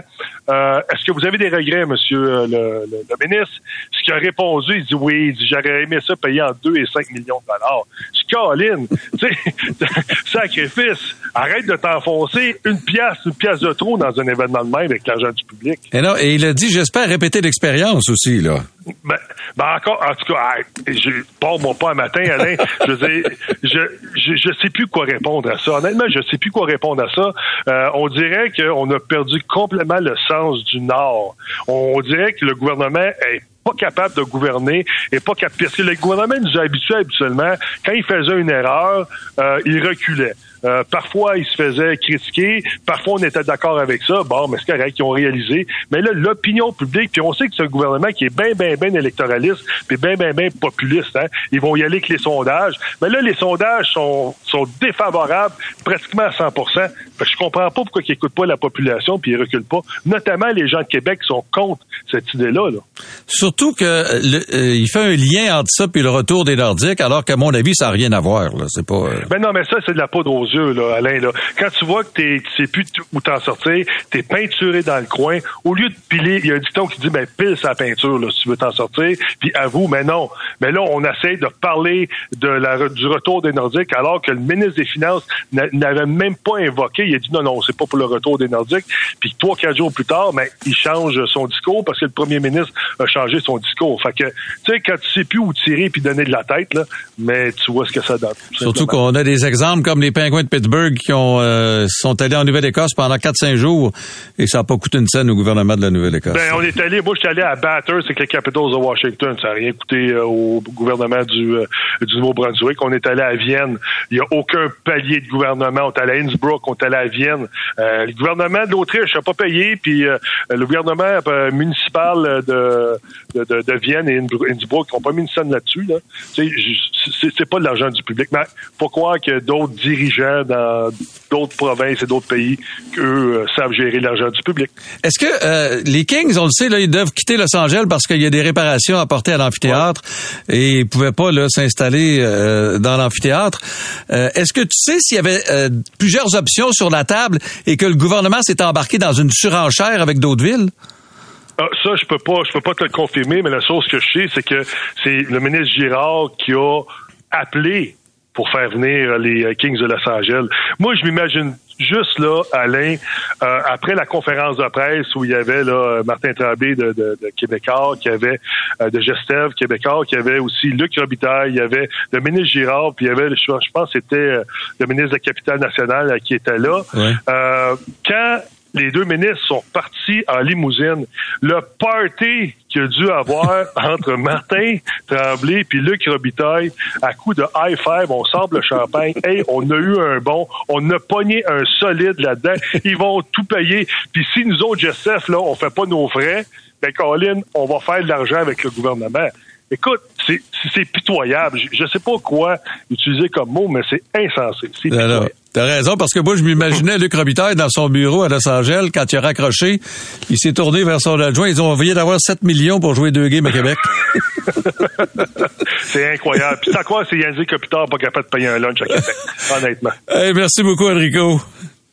euh, est-ce que vous avez des regrets monsieur euh, le, le- le ministre? Ce qui a répondu il dit oui il dit j'aurais aimé ça payer en 2 et 5 millions de dollars. Caroline, [LAUGHS] [LAUGHS] sacrifice. Arrête de t'enfoncer une pièce une pièce de trop dans un événement de même avec l'argent du public. Et, non, et il a dit, j'espère répéter l'expérience aussi. là. ben, ben encore, en tout cas, hey, je pars-moi pas un matin, Alain. [LAUGHS] je veux dire, je, je, je sais plus quoi répondre à ça. Honnêtement, je sais plus quoi répondre à ça. Euh, on dirait qu'on a perdu complètement le sens du Nord. On dirait que le gouvernement est pas capable de gouverner et pas capable. Parce que le gouvernement nous a habitués habituellement, quand il faisait une erreur, euh, il reculait. Euh, parfois, il se faisait critiquer. Parfois, on était d'accord avec ça. Bon, mais c'est correct, ils ont réalisé. Mais là, l'opinion publique, puis on sait que c'est un gouvernement qui est bien, bien, bien électoraliste, puis bien, bien, bien populiste. Hein? Ils vont y aller avec les sondages. Mais là, les sondages sont, sont défavorables pratiquement à 100 fait que Je comprends pas pourquoi ils n'écoutent pas la population puis ils reculent pas. Notamment les gens de Québec sont contre cette idée-là. Là. Surtout que euh, le- euh, il fait un lien entre ça et le retour des Nordiques, alors qu'à mon avis, ça n'a rien à voir. Là. C'est pas. euh, Ben non, mais ça, c'est de la poudre aux yeux, là, Alain. Là. Quand tu vois que t'es, tu sais plus où t'en sortir, t'es peinturé dans le coin, au lieu de piler, il y a un dicton qui dit, ben, pile sa peinture, là, si tu veux t'en sortir, puis avoue, mais non. Mais là, on essaie de parler de la, du retour des Nordiques, alors que le ministre des Finances n'a- n'avait même pas invoqué. Il a dit, non, non, c'est pas pour le retour des Nordiques. Puis trois, quatre jours plus tard, ben, il change son discours parce que le premier ministre a changé son discours. Fait que, tu sais, quand tu sais plus où tirer puis donner de la tête, là, mais tu vois ce que ça donne. Surtout qu'on a des exemples comme les Pingouins de Pittsburgh qui ont euh, sont allés en Nouvelle-Écosse pendant 4-5 jours et ça n'a pas coûté une scène au gouvernement de la Nouvelle-Écosse. Ben, on est allé, moi, je suis allé à Bathurst avec les Capitals de Washington. Ça n'a rien coûté euh, au gouvernement du, euh, du Nouveau-Brunswick. On est allé à Vienne. Il n'y a aucun palier de gouvernement. On est allé à Innsbruck, on est allé à Vienne. Le gouvernement de l'Autriche n'a pas payé, puis le gouvernement municipal de, de, de, Vienne et Innsbruck n'ont pas mis une scène là-dessus. Là. C'est c'est pas de l'argent du public. Mais croire que d'autres dirigeants dans d'autres provinces et d'autres pays, qu'eux euh, savent gérer l'argent du public. Est-ce que euh, les Kings, on le sait, là, ils doivent quitter Los Angeles parce qu'il y a des réparations à apporter à l'amphithéâtre et ils pouvaient pas s'installer euh, dans l'amphithéâtre. Est-ce que tu sais s'il y avait plusieurs options sur la table et que le gouvernement s'est embarqué dans une surenchère avec d'autres villes? Ah, ça, je peux pas, je peux pas te le confirmer, mais la chose que je sais, c'est que c'est le ministre Girard qui a appelé pour faire venir les Kings de Los Angeles. Moi, je m'imagine juste là, Alain, euh, après la conférence de presse où il y avait là, Martin Trabé de, de, de Québécois, qui avait euh, de Gestev Québécois, qui avait aussi Luc Robitaille, il y avait le ministre Girard, puis il y avait, je, je pense, c'était euh, le ministre de la Capitale nationale qui était là. quand les deux ministres sont partis en limousine. Le party qu'il a dû avoir [LAUGHS] entre Martin Tremblay puis Luc Robitaille à coup de high five, on sort le champagne. [LAUGHS] Hey, on a eu un bon, on a pogné un solide là-dedans. Ils vont tout payer. Puis si nous autres, Joseph, là, on fait pas nos frais, ben Colin, on va faire de l'argent avec le gouvernement. Écoute, c'est pitoyable. Je ne sais pas quoi utiliser comme mot, mais c'est insensé. C'est T'as raison, parce que moi, je m'imaginais Luc Robitaille dans son bureau à Los Angeles, quand il a raccroché, il s'est tourné vers son adjoint, ils ont envoyé d'avoir 7 millions pour jouer deux games à Québec. [LAUGHS] c'est incroyable. Puis c'est quoi, c'est Yannick Kopitar pas capable de payer un lunch à Québec, [LAUGHS] honnêtement. merci beaucoup, Enrico.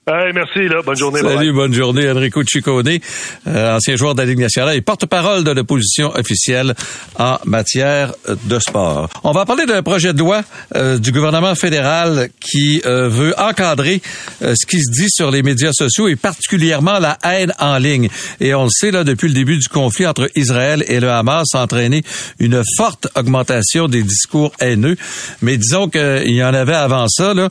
Hey, merci, là. Bonne journée. Salut, bonne journée. Enrico Ciccone, euh, ancien joueur de la Ligue nationale et porte-parole de l'opposition officielle en matière de sport. On va parler d'un projet de loi euh, du gouvernement fédéral qui euh, veut encadrer ce qui se dit sur les médias sociaux et particulièrement la haine en ligne. Et on le sait, là, depuis le début du conflit entre Israël et le Hamas, a entraîné une forte augmentation des discours haineux. Mais disons qu'il y en avait avant ça, là,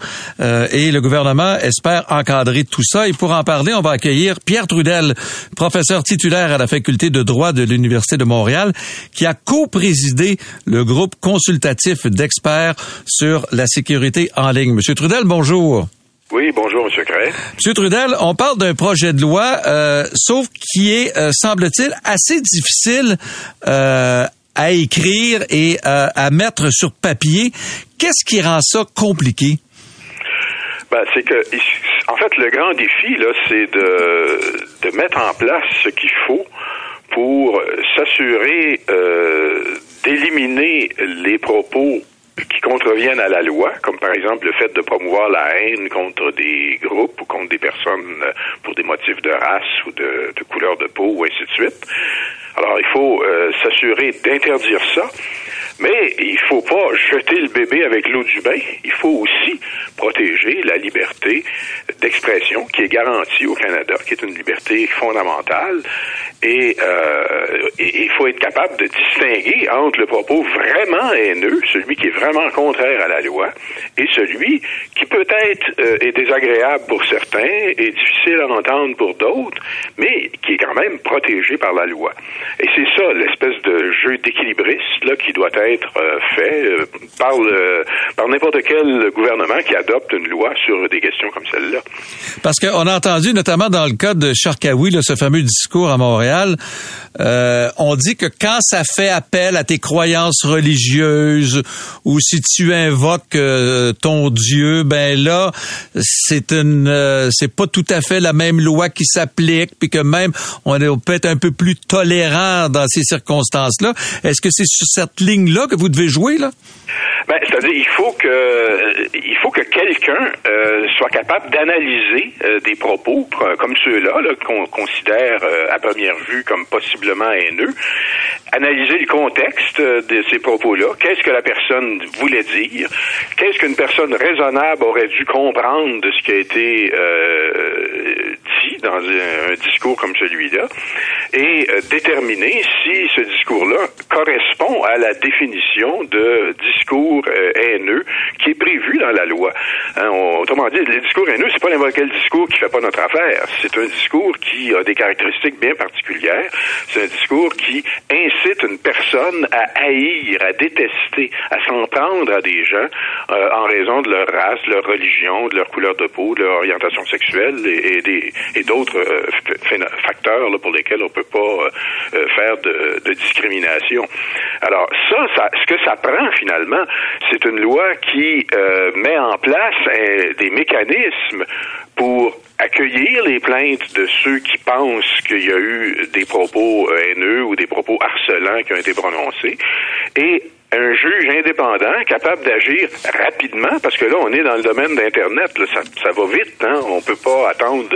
et le gouvernement espère encadrer tout ça. Et pour en parler, on va accueillir Pierre Trudel, professeur titulaire à la faculté de droit de l'Université de Montréal, qui a co-présidé le groupe consultatif d'experts sur la sécurité en ligne. Monsieur Trudel, bonjour. Oui, bonjour, Monsieur Cray. Monsieur Trudel, on parle d'un projet de loi, euh, sauf qui est, euh, semble-t-il, assez difficile euh, à écrire et à mettre sur papier. Qu'est-ce qui rend ça compliqué? Ben, c'est que, en fait, le grand défi, là, c'est de, de mettre en place ce qu'il faut pour s'assurer euh, d'éliminer les propos qui contreviennent à la loi, comme par exemple le fait de promouvoir la haine contre des groupes ou contre des personnes pour des motifs de race ou de, de couleur de peau ou ainsi de suite. Alors, il faut euh, s'assurer d'interdire ça, mais il faut pas jeter le bébé avec l'eau du bain. Il faut aussi protéger la liberté d'expression qui est garantie au Canada, qui est une liberté fondamentale. Et, euh, il faut être capable de distinguer entre le propos vraiment haineux, celui qui est vraiment contraire à la loi, et celui qui peut-être euh, est désagréable pour certains et difficile à entendre pour d'autres, mais qui est quand même protégé par la loi. Et c'est ça l'espèce de jeu d'équilibriste là qui doit être euh, fait euh, par par n'importe quel gouvernement qui adopte une loi sur des questions comme celle-là. Parce qu'on a entendu notamment dans le cas de Charkaoui, ce fameux discours à Montréal, euh, on dit que quand ça fait appel à tes croyances religieuses ou si tu invoques ton Dieu, ben là c'est une c'est pas tout à fait la même loi qui s'applique puis que même on peut être un peu plus tolérant dans ces circonstances-là. Est-ce que c'est sur cette ligne-là que vous devez jouer, là? Ben, c'est-à-dire, il faut que il faut que quelqu'un euh, soit capable d'analyser euh, des propos comme ceux-là, qu'on considère euh, à première vue comme possiblement haineux, analyser le contexte de ces propos-là. Qu'est-ce que la personne voulait dire? Qu'est-ce qu'une personne raisonnable aurait dû comprendre de ce qui a été dans un, discours comme celui-là, et déterminer si ce discours-là correspond à la définition de discours euh, haineux qui est prévu dans la loi. Hein, autrement dit, le discours haineux, c'est pas n'importe quel discours qui fait pas notre affaire. C'est un discours qui a des caractéristiques bien particulières. C'est un discours qui incite une personne à haïr, à détester, à s'en prendre à des gens euh, en raison de leur race, leur religion, de leur couleur de peau, de leur orientation sexuelle et, et d'autres euh, facteurs là, pour lesquels on peut pas faire de, de, discrimination. Alors ça, ça, ce que ça prend finalement, c'est une loi qui euh, met en place euh, des mécanismes pour accueillir les plaintes de ceux qui pensent qu'il y a eu des propos euh, haineux ou des propos harcelants qui ont été prononcés et un juge indépendant capable d'agir rapidement, parce que là, on est dans le domaine d'Internet, ça, va vite, hein? on peut pas attendre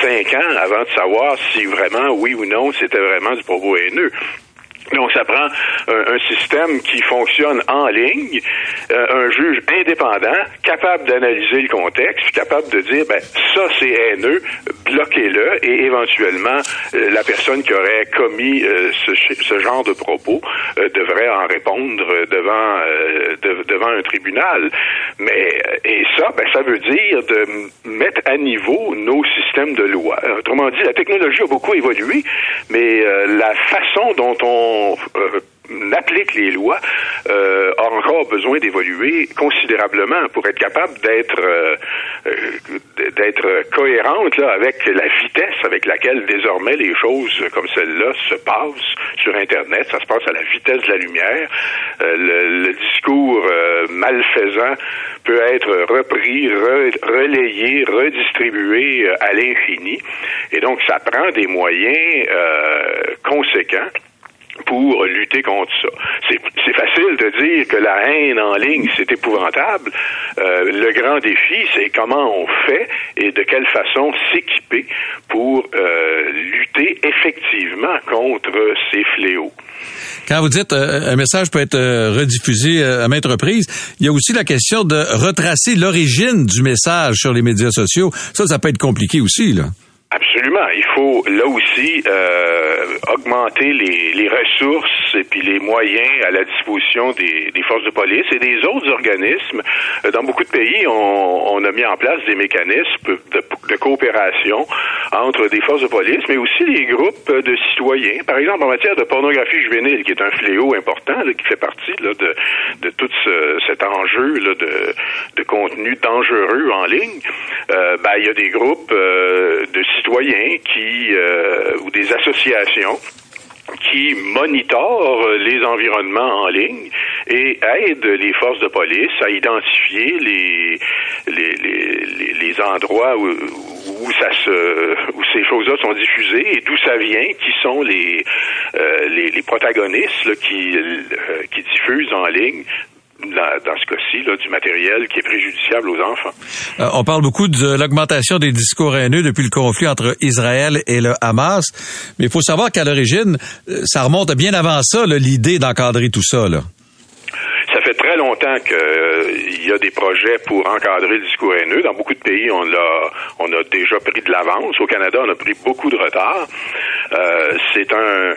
cinq ans avant de savoir si vraiment, oui ou non, c'était vraiment du propos haineux. Donc, ça prend un, un système qui fonctionne en ligne, euh, un juge indépendant, capable d'analyser le contexte, capable de dire, ben, ça c'est haineux, bloquez-le, et éventuellement, euh, la personne qui aurait commis euh, ce, genre de propos euh, devrait en répondre devant de, devant un tribunal. Mais et ça, ben, ça veut dire de mettre à niveau nos systèmes de loi. Autrement dit, la technologie a beaucoup évolué, mais la façon dont on applique les lois euh, a encore besoin d'évoluer considérablement pour être capable d'être euh, euh, d'être cohérente là, avec la vitesse avec laquelle désormais les choses comme celle-là se passent sur Internet. Ça se passe à la vitesse de la lumière. Le, le, discours malfaisant peut être repris, relayé, redistribué à l'infini. Et donc, ça prend des moyens conséquents pour lutter contre ça. C'est facile de dire que la haine en ligne, c'est épouvantable. Euh, le grand défi, c'est comment on fait et de quelle façon s'équiper pour euh, lutter effectivement contre ces fléaux. Quand vous dites euh, un message peut être rediffusé à maintes reprises, il y a aussi la question de retracer l'origine du message sur les médias sociaux. Ça, ça peut être compliqué aussi, là. Absolument. Il faut là aussi euh, augmenter les, les, ressources et puis les moyens à la disposition des, forces de police et des autres organismes. Euh, dans beaucoup de pays, on, a mis en place des mécanismes de, coopération entre des forces de police, mais aussi des groupes de citoyens. Par exemple, en matière de pornographie juvénile, qui est un fléau important, qui fait partie de, tout ce, cet enjeu de, contenu dangereux en ligne. Euh, ben, il y a des groupes euh, de citoyens qui ou des associations qui monitorent les environnements en ligne et aident les forces de police à identifier les les, les, les endroits où, où ça se où ces choses-là sont diffusées et d'où ça vient, qui sont les euh, les, les, protagonistes là, qui euh, qui diffusent en ligne dans ce cas-ci, du matériel qui est préjudiciable aux enfants. Euh, on parle beaucoup de l'augmentation des discours haineux depuis le conflit entre Israël et le Hamas, mais il faut savoir qu'à l'origine, euh, ça remonte bien avant ça, l'idée d'encadrer tout ça. Là fait très longtemps qu'il euh, y a des projets pour encadrer le discours haineux. Dans beaucoup de pays, on a, on a déjà pris de l'avance. Au Canada, on a pris beaucoup de retard. Euh, c'est un...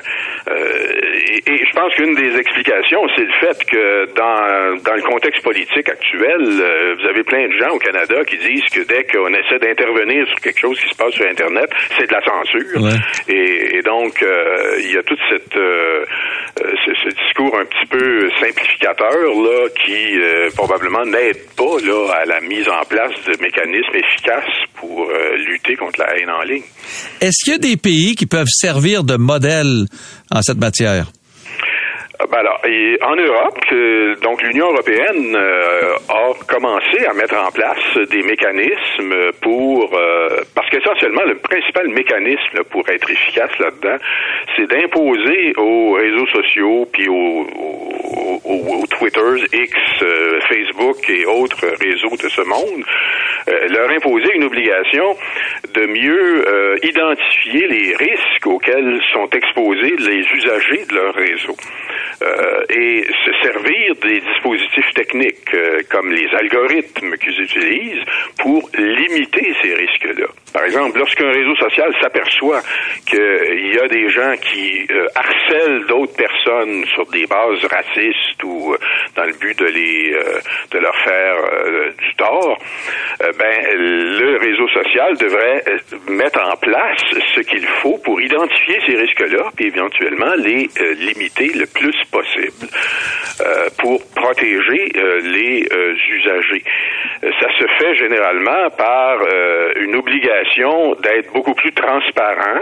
Euh, et, et, je pense qu'une des explications, c'est le fait que dans, dans le contexte politique actuel, euh, vous avez plein de gens au Canada qui disent que dès qu'on essaie d'intervenir sur quelque chose qui se passe sur Internet, c'est de la censure. Ouais. Et, et, donc, euh, il y a toute cette... Ce, ce, discours un petit peu simplificateur là, qui euh, probablement n'aide pas là, à la mise en place de mécanismes efficaces pour euh, lutter contre la haine en ligne. Est-ce qu'il y a des pays qui peuvent servir de modèle en cette matière? Euh, ben alors, et en Europe, euh, donc l'Union européenne euh, a commencé à mettre en place des mécanismes pour, euh, parce qu'essentiellement le principal mécanisme pour être efficace là-dedans, c'est d'imposer aux réseaux sociaux puis aux, aux, aux, aux Twitter, X, euh, Facebook et autres réseaux de ce monde, leur imposer une obligation de mieux identifier les risques auxquels sont exposés les usagers de leur réseau euh, et se servir des dispositifs techniques euh, comme les algorithmes qu'ils utilisent pour limiter ces risques-là. Par exemple, lorsqu'un réseau social s'aperçoit qu'il y a des gens qui euh, harcèlent d'autres personnes sur des bases racistes ou dans le but de les euh, de leur faire euh, du tort, ben le réseau social devrait mettre en place ce qu'il faut pour identifier ces risques-là, puis éventuellement les limiter le plus possible pour protéger les usagers. Ça se fait généralement par une obligation d'être beaucoup plus transparent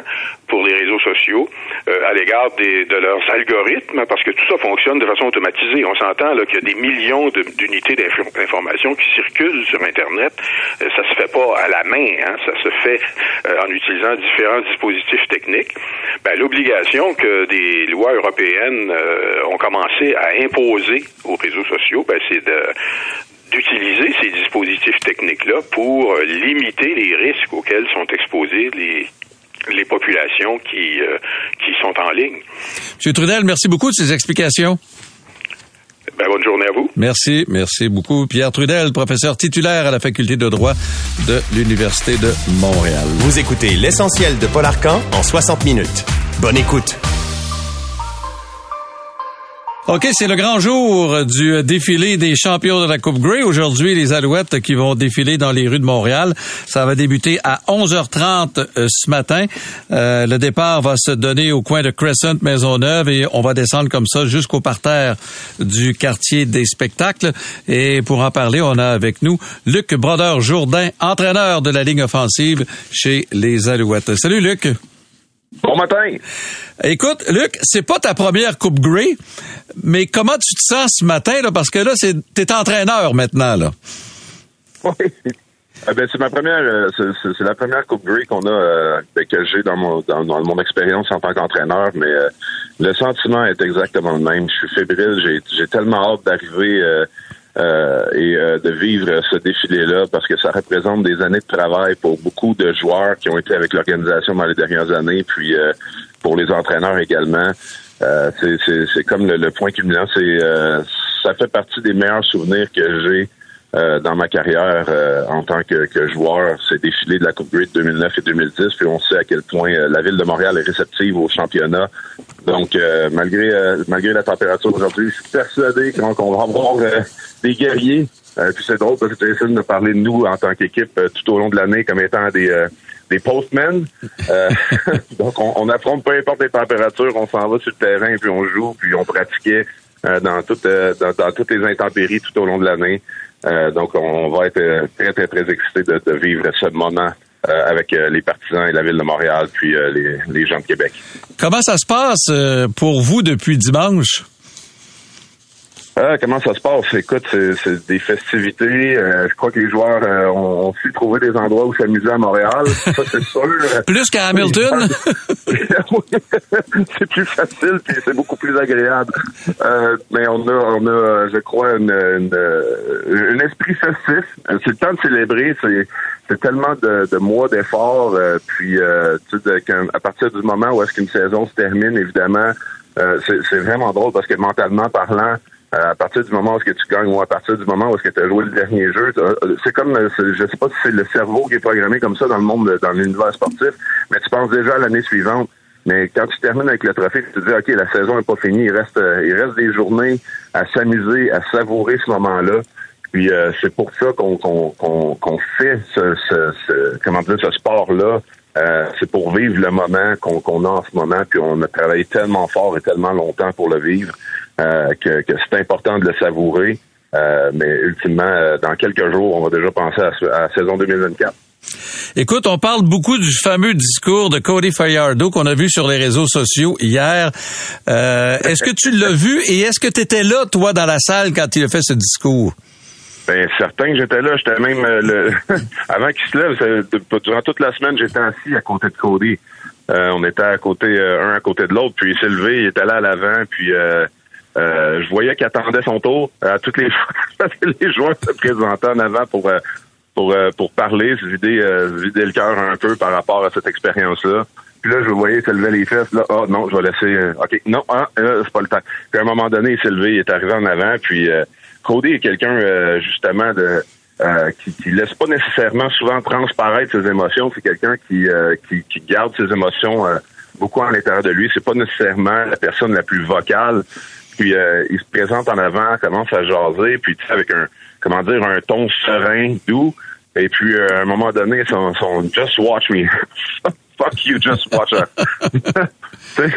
pour les réseaux sociaux euh, à l'égard de leurs algorithmes, parce que tout ça fonctionne de façon automatisée. On s'entend qu'il y a des millions d'unités d'information qui circulent sur Internet. Euh, ça se fait pas à la main, hein, ça se fait euh, en utilisant différents dispositifs techniques. Ben, L'obligation que des lois européennes euh, ont commencé à imposer aux réseaux sociaux, ben, c'est de d'utiliser ces dispositifs techniques-là pour euh, limiter les risques auxquels sont exposés les populations qui qui sont en ligne. M. Trudel, merci beaucoup de ces explications. Ben, bonne journée à vous. Merci, merci beaucoup. Pierre Trudel, professeur titulaire à la faculté de droit de l'Université de Montréal. Vous écoutez l'essentiel de Paul Arcan en 60 minutes. Bonne écoute. OK, c'est le grand jour du défilé des champions de la Coupe Grey. Aujourd'hui, les Alouettes qui vont défiler dans les rues de Montréal. Ça va débuter à 11h30 euh, ce matin. Euh, le départ va se donner au coin de Crescent Maisonneuve et on va descendre comme ça jusqu'au parterre du quartier des spectacles. Et pour en parler, on a avec nous Luc Brodeur-Jourdain, entraîneur de la ligne offensive chez les Alouettes. Salut Luc. Bon matin. Écoute, Luc, c'est pas ta première Coupe Grey, mais comment tu te sens ce matin, là? Parce que là, c'est, t'es entraîneur maintenant, là. [LAUGHS] Oui. Ah ben, c'est ma première, euh, c'est, c'est la première Coupe Grey qu'on a, euh, ben, que j'ai dans mon, dans, dans mon expérience en tant qu'entraîneur, mais euh, le sentiment est exactement le même. Je suis fébrile, j'ai, j'ai tellement hâte d'arriver euh, euh, et euh, de vivre ce défilé-là parce que ça représente des années de travail pour beaucoup de joueurs qui ont été avec l'organisation dans les dernières années, puis euh, pour les entraîneurs également. Euh, c'est, comme le, le point culminant. C'est, euh, ça fait partie des meilleurs souvenirs que j'ai euh, dans ma carrière euh, en tant que, que joueur. C'est défilé de la Coupe Grey de 2009 et 2010. Puis on sait à quel point euh, la ville de Montréal est réceptive au championnat. Donc, euh, malgré euh, malgré la température d'aujourd'hui, je suis persuadé qu'on, va avoir des guerriers. Puis c'est drôle parce que Jason nous parlé de nous en tant qu'équipe tout au long de l'année comme étant des des postmen. Euh, [LAUGHS] donc, on, on affronte peu importe les températures, on s'en va sur le terrain, puis on joue, puis on pratiquait euh, dans, toutes, euh, dans toutes les intempéries tout au long de l'année. Euh, donc, on va être euh, très, très, très excités de, de vivre ce moment euh, avec euh, les partisans et la ville de Montréal, puis euh, les, les gens de Québec. Comment ça se passe pour vous depuis dimanche? Ah, comment ça se passe? Écoute, c'est, des festivités. Euh, je crois que les joueurs euh, ont, ont su trouver des endroits où s'amuser à Montréal. Ça, c'est sûr. [LAUGHS] Plus qu'à Hamilton? [LAUGHS] c'est plus facile puis c'est beaucoup plus agréable. Euh, mais on a, on a, je crois, une, une, euh, un esprit festif. Euh, C'est le temps de célébrer. C'est, tellement de, de mois d'efforts. euh, puis, euh, tu sais, de- quand- à partir du moment où est-ce qu'une saison se termine, évidemment, euh, c'est, vraiment drôle parce que mentalement parlant, euh, à partir du moment où est-ce que tu gagnes ou à partir du moment où est-ce que tu as joué le dernier jeu, euh, c'est comme, euh, je sais pas si c'est le cerveau qui est programmé comme ça dans le monde, de- dans l'univers sportif, mais tu penses déjà à l'année suivante. Mais quand tu termines avec le trophée, tu te dis, OK, la saison n'est pas finie, il reste, euh, il reste des journées à s'amuser, à savourer ce moment-là. Puis euh, c'est pour ça qu'on fait ce, ce, ce- comment dire ce sport-là. Euh, c'est pour vivre le moment qu'on qu'on a en ce moment. Puis on a travaillé tellement fort et tellement longtemps pour le vivre euh, que, que c'est important de le savourer. Euh, mais ultimement, euh, dans quelques jours, on va déjà penser à, à la saison 2024. Écoute, on parle beaucoup du fameux discours de Cody Fajardo qu'on a vu sur les réseaux sociaux hier. Euh, est-ce que tu l'as vu et est-ce que tu étais là, toi, dans la salle quand il a fait ce discours? Ben certain que j'étais là, j'étais même euh, le [LAUGHS] avant qu'il se lève, durant toute la semaine, j'étais assis à côté de Cody. Euh, on était à côté euh, un à côté de l'autre, puis il s'est levé, il était là à l'avant, puis euh, euh, je voyais qu'il attendait son tour à toutes les [LAUGHS] fois les joueurs se présentaient en avant pour euh, pour euh, pour parler, se vider euh, se vider le cœur un peu par rapport à cette expérience-là. Puis là, je le voyais se lever les fesses. Là, oh non, je vais laisser. euh, ok, non, ah, c'est pas le temps. Puis à un moment donné, il s'est levé, il est arrivé en avant. Puis euh, Cody est quelqu'un euh, justement de euh, qui, qui laisse pas nécessairement souvent transparaître ses émotions. C'est quelqu'un qui, euh, qui qui garde ses émotions euh, beaucoup à l'intérieur de lui. C'est pas nécessairement la personne la plus vocale. Puis euh, il se présente en avant, commence à jaser, puis avec un comment dire un ton serein, doux. Et puis euh, à un moment donné, son, son Just watch me. [LAUGHS] Fuck you, just watch [LAUGHS] sais,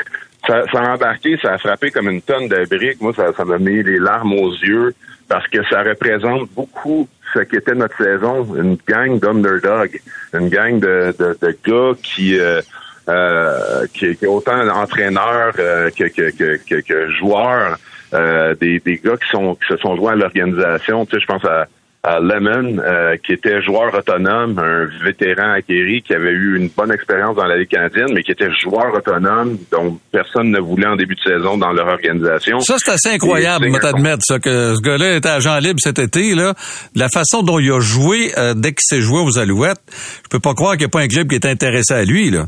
ça, ça a embarqué, ça a frappé comme une tonne de briques. Moi, ça, ça m'a mis les larmes aux yeux parce que ça représente beaucoup ce qu'était notre saison, une gang d'underdogs, une gang de, de, de gars qui, euh, euh, qui, est autant entraîneurs euh, que, que, que, que, que joueurs, euh, des, des gars qui sont qui se sont joints à l'organisation. Tu sais, je pense à, à Lemon, euh, qui était joueur autonome, un vétéran acquéri qui avait eu une bonne expérience dans la Ligue canadienne, mais qui était joueur autonome, dont personne ne voulait en début de saison dans leur organisation. Ça, c'est assez incroyable, moi, t'admettre, ça, que ce gars-là était agent libre cet été, là. La façon dont il a joué, euh, dès qu'il s'est joué aux Alouettes, je peux pas croire qu'il n'y a pas un club qui est intéressé à lui, là.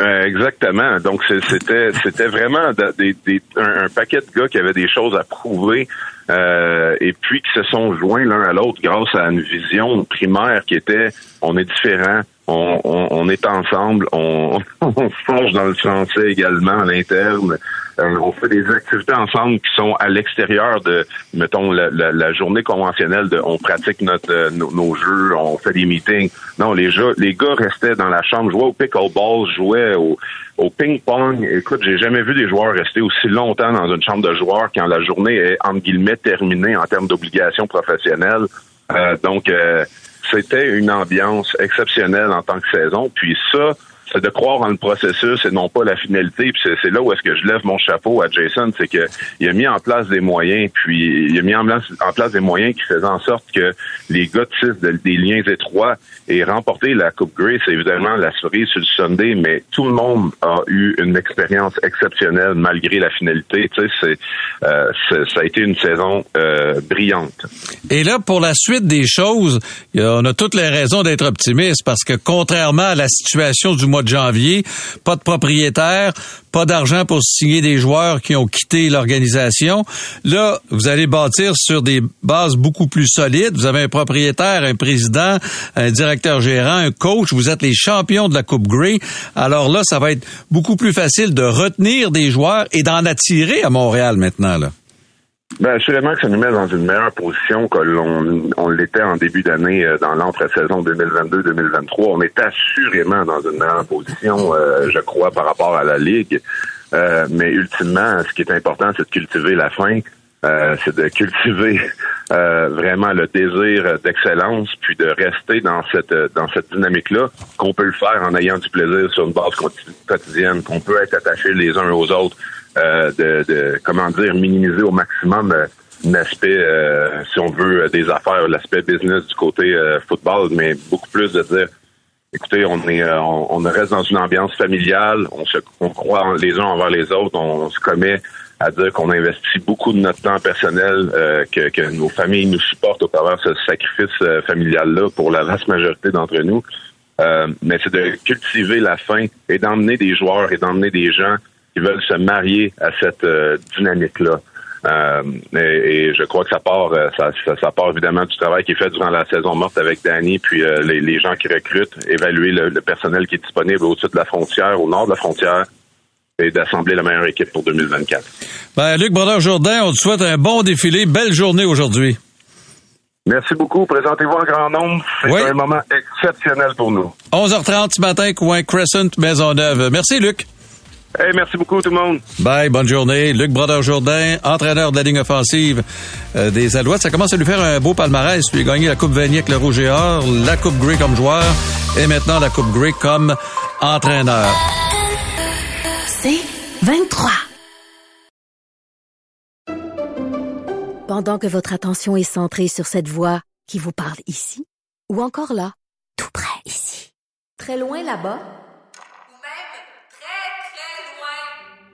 Euh, exactement. Donc c'était c'était vraiment de- des- des- un, un paquet de gars qui avaient des choses à prouver euh, et puis qui se sont joints l'un à l'autre grâce à une vision primaire qui était on est différent, on, on, on est ensemble, on, [LAUGHS] on plonge dans le français également à l'interne. Euh, on fait des activités ensemble qui sont à l'extérieur de, mettons, la, la- la journée conventionnelle de on pratique notre euh, nos, nos jeux, on fait des meetings. Non, les jeux, les gars restaient dans la chambre, jouaient au pickleball, jouaient au, au ping-pong. Écoute, j'ai jamais vu des joueurs rester aussi longtemps dans une chambre de joueurs quand la journée est entre guillemets terminée en termes d'obligations professionnelles. Euh, donc euh, c'était une ambiance exceptionnelle en tant que saison. Puis ça, de croire en le processus et non pas la finalité. Puis c'est, c'est là où est-ce que je lève mon chapeau à Jason, c'est que il a mis en place des moyens, puis il a mis en place, en place des moyens qui faisaient en sorte que les gars tissent de- des liens étroits et remporter la Coupe Grey, c'est évidemment la cerise sur le Sunday, mais tout le monde a eu une expérience exceptionnelle malgré la finalité. Tu sais, c'est, euh, c'est- ça a été une saison euh, brillante. Et là, pour la suite des choses, on a toutes les raisons d'être optimiste parce que contrairement à la situation du mois janvier, pas de propriétaire, pas d'argent pour signer des joueurs qui ont quitté l'organisation. Là, vous allez bâtir sur des bases beaucoup plus solides. Vous avez un propriétaire, un président, un directeur gérant, un coach. Vous êtes les champions de la Coupe Grey. Alors là, ça va être beaucoup plus facile de retenir des joueurs et d'en attirer à Montréal maintenant. Là. Ben, assurément que ça nous met dans une meilleure position que l'on on l'était en début d'année euh, dans l'entre-saison 2022-2023. On est assurément dans une meilleure position, euh, je crois, par rapport à la Ligue. Euh, mais ultimement, ce qui est important, c'est de cultiver la fin. Euh, c'est de cultiver euh, vraiment le désir d'excellence, puis de rester dans cette dans cette dynamique-là, qu'on peut le faire en ayant du plaisir sur une base quoti- quotidienne, qu'on peut être attachés les uns aux autres, euh, de, de comment dire minimiser au maximum euh, l'aspect, euh, si on veut, euh, des affaires, l'aspect business du côté euh, football, mais beaucoup plus de dire écoutez, on est euh, on, on reste dans une ambiance familiale, on se on croit les uns envers les autres, on, se commet à dire qu'on investit beaucoup de notre temps personnel, euh, que, que nos familles nous supportent au travers de ce sacrifice euh, familial-là pour la vaste majorité d'entre nous. Euh, mais c'est de cultiver la fin et d'emmener des joueurs et d'emmener des gens qui veulent se marier à cette euh, dynamique-là. Euh, et, et je crois que ça part, euh, ça, ça, ça part évidemment du travail qui est fait durant la saison morte avec Danny, puis euh, les, les gens qui recrutent, évaluer le, le personnel qui est disponible au-dessus de la frontière, au nord de la frontière, et d'assembler la meilleure équipe pour 2024. Ben, Luc Brodeur-Jourdain, on te souhaite un bon défilé. Belle journée aujourd'hui. Merci beaucoup. Présentez-vous en grand nombre. C'est Oui. un moment exceptionnel pour nous. 11h30 ce matin, coin Crescent, Maisonneuve. Merci, Luc. Hey, merci beaucoup tout le monde. Bye, bonne journée. Luc Brodeur-Jourdain, entraîneur de la ligne offensive euh, des Alouettes. Ça commence à lui faire un beau palmarès. Lui a gagné la Coupe Vanier avec le Rouge et Or, la Coupe Grey comme joueur et maintenant la Coupe Grey comme entraîneur. C'est 23. Pendant que votre attention est centrée sur cette voix qui vous parle ici, ou encore là, tout près ici, très loin là-bas, Ou même très, très loin.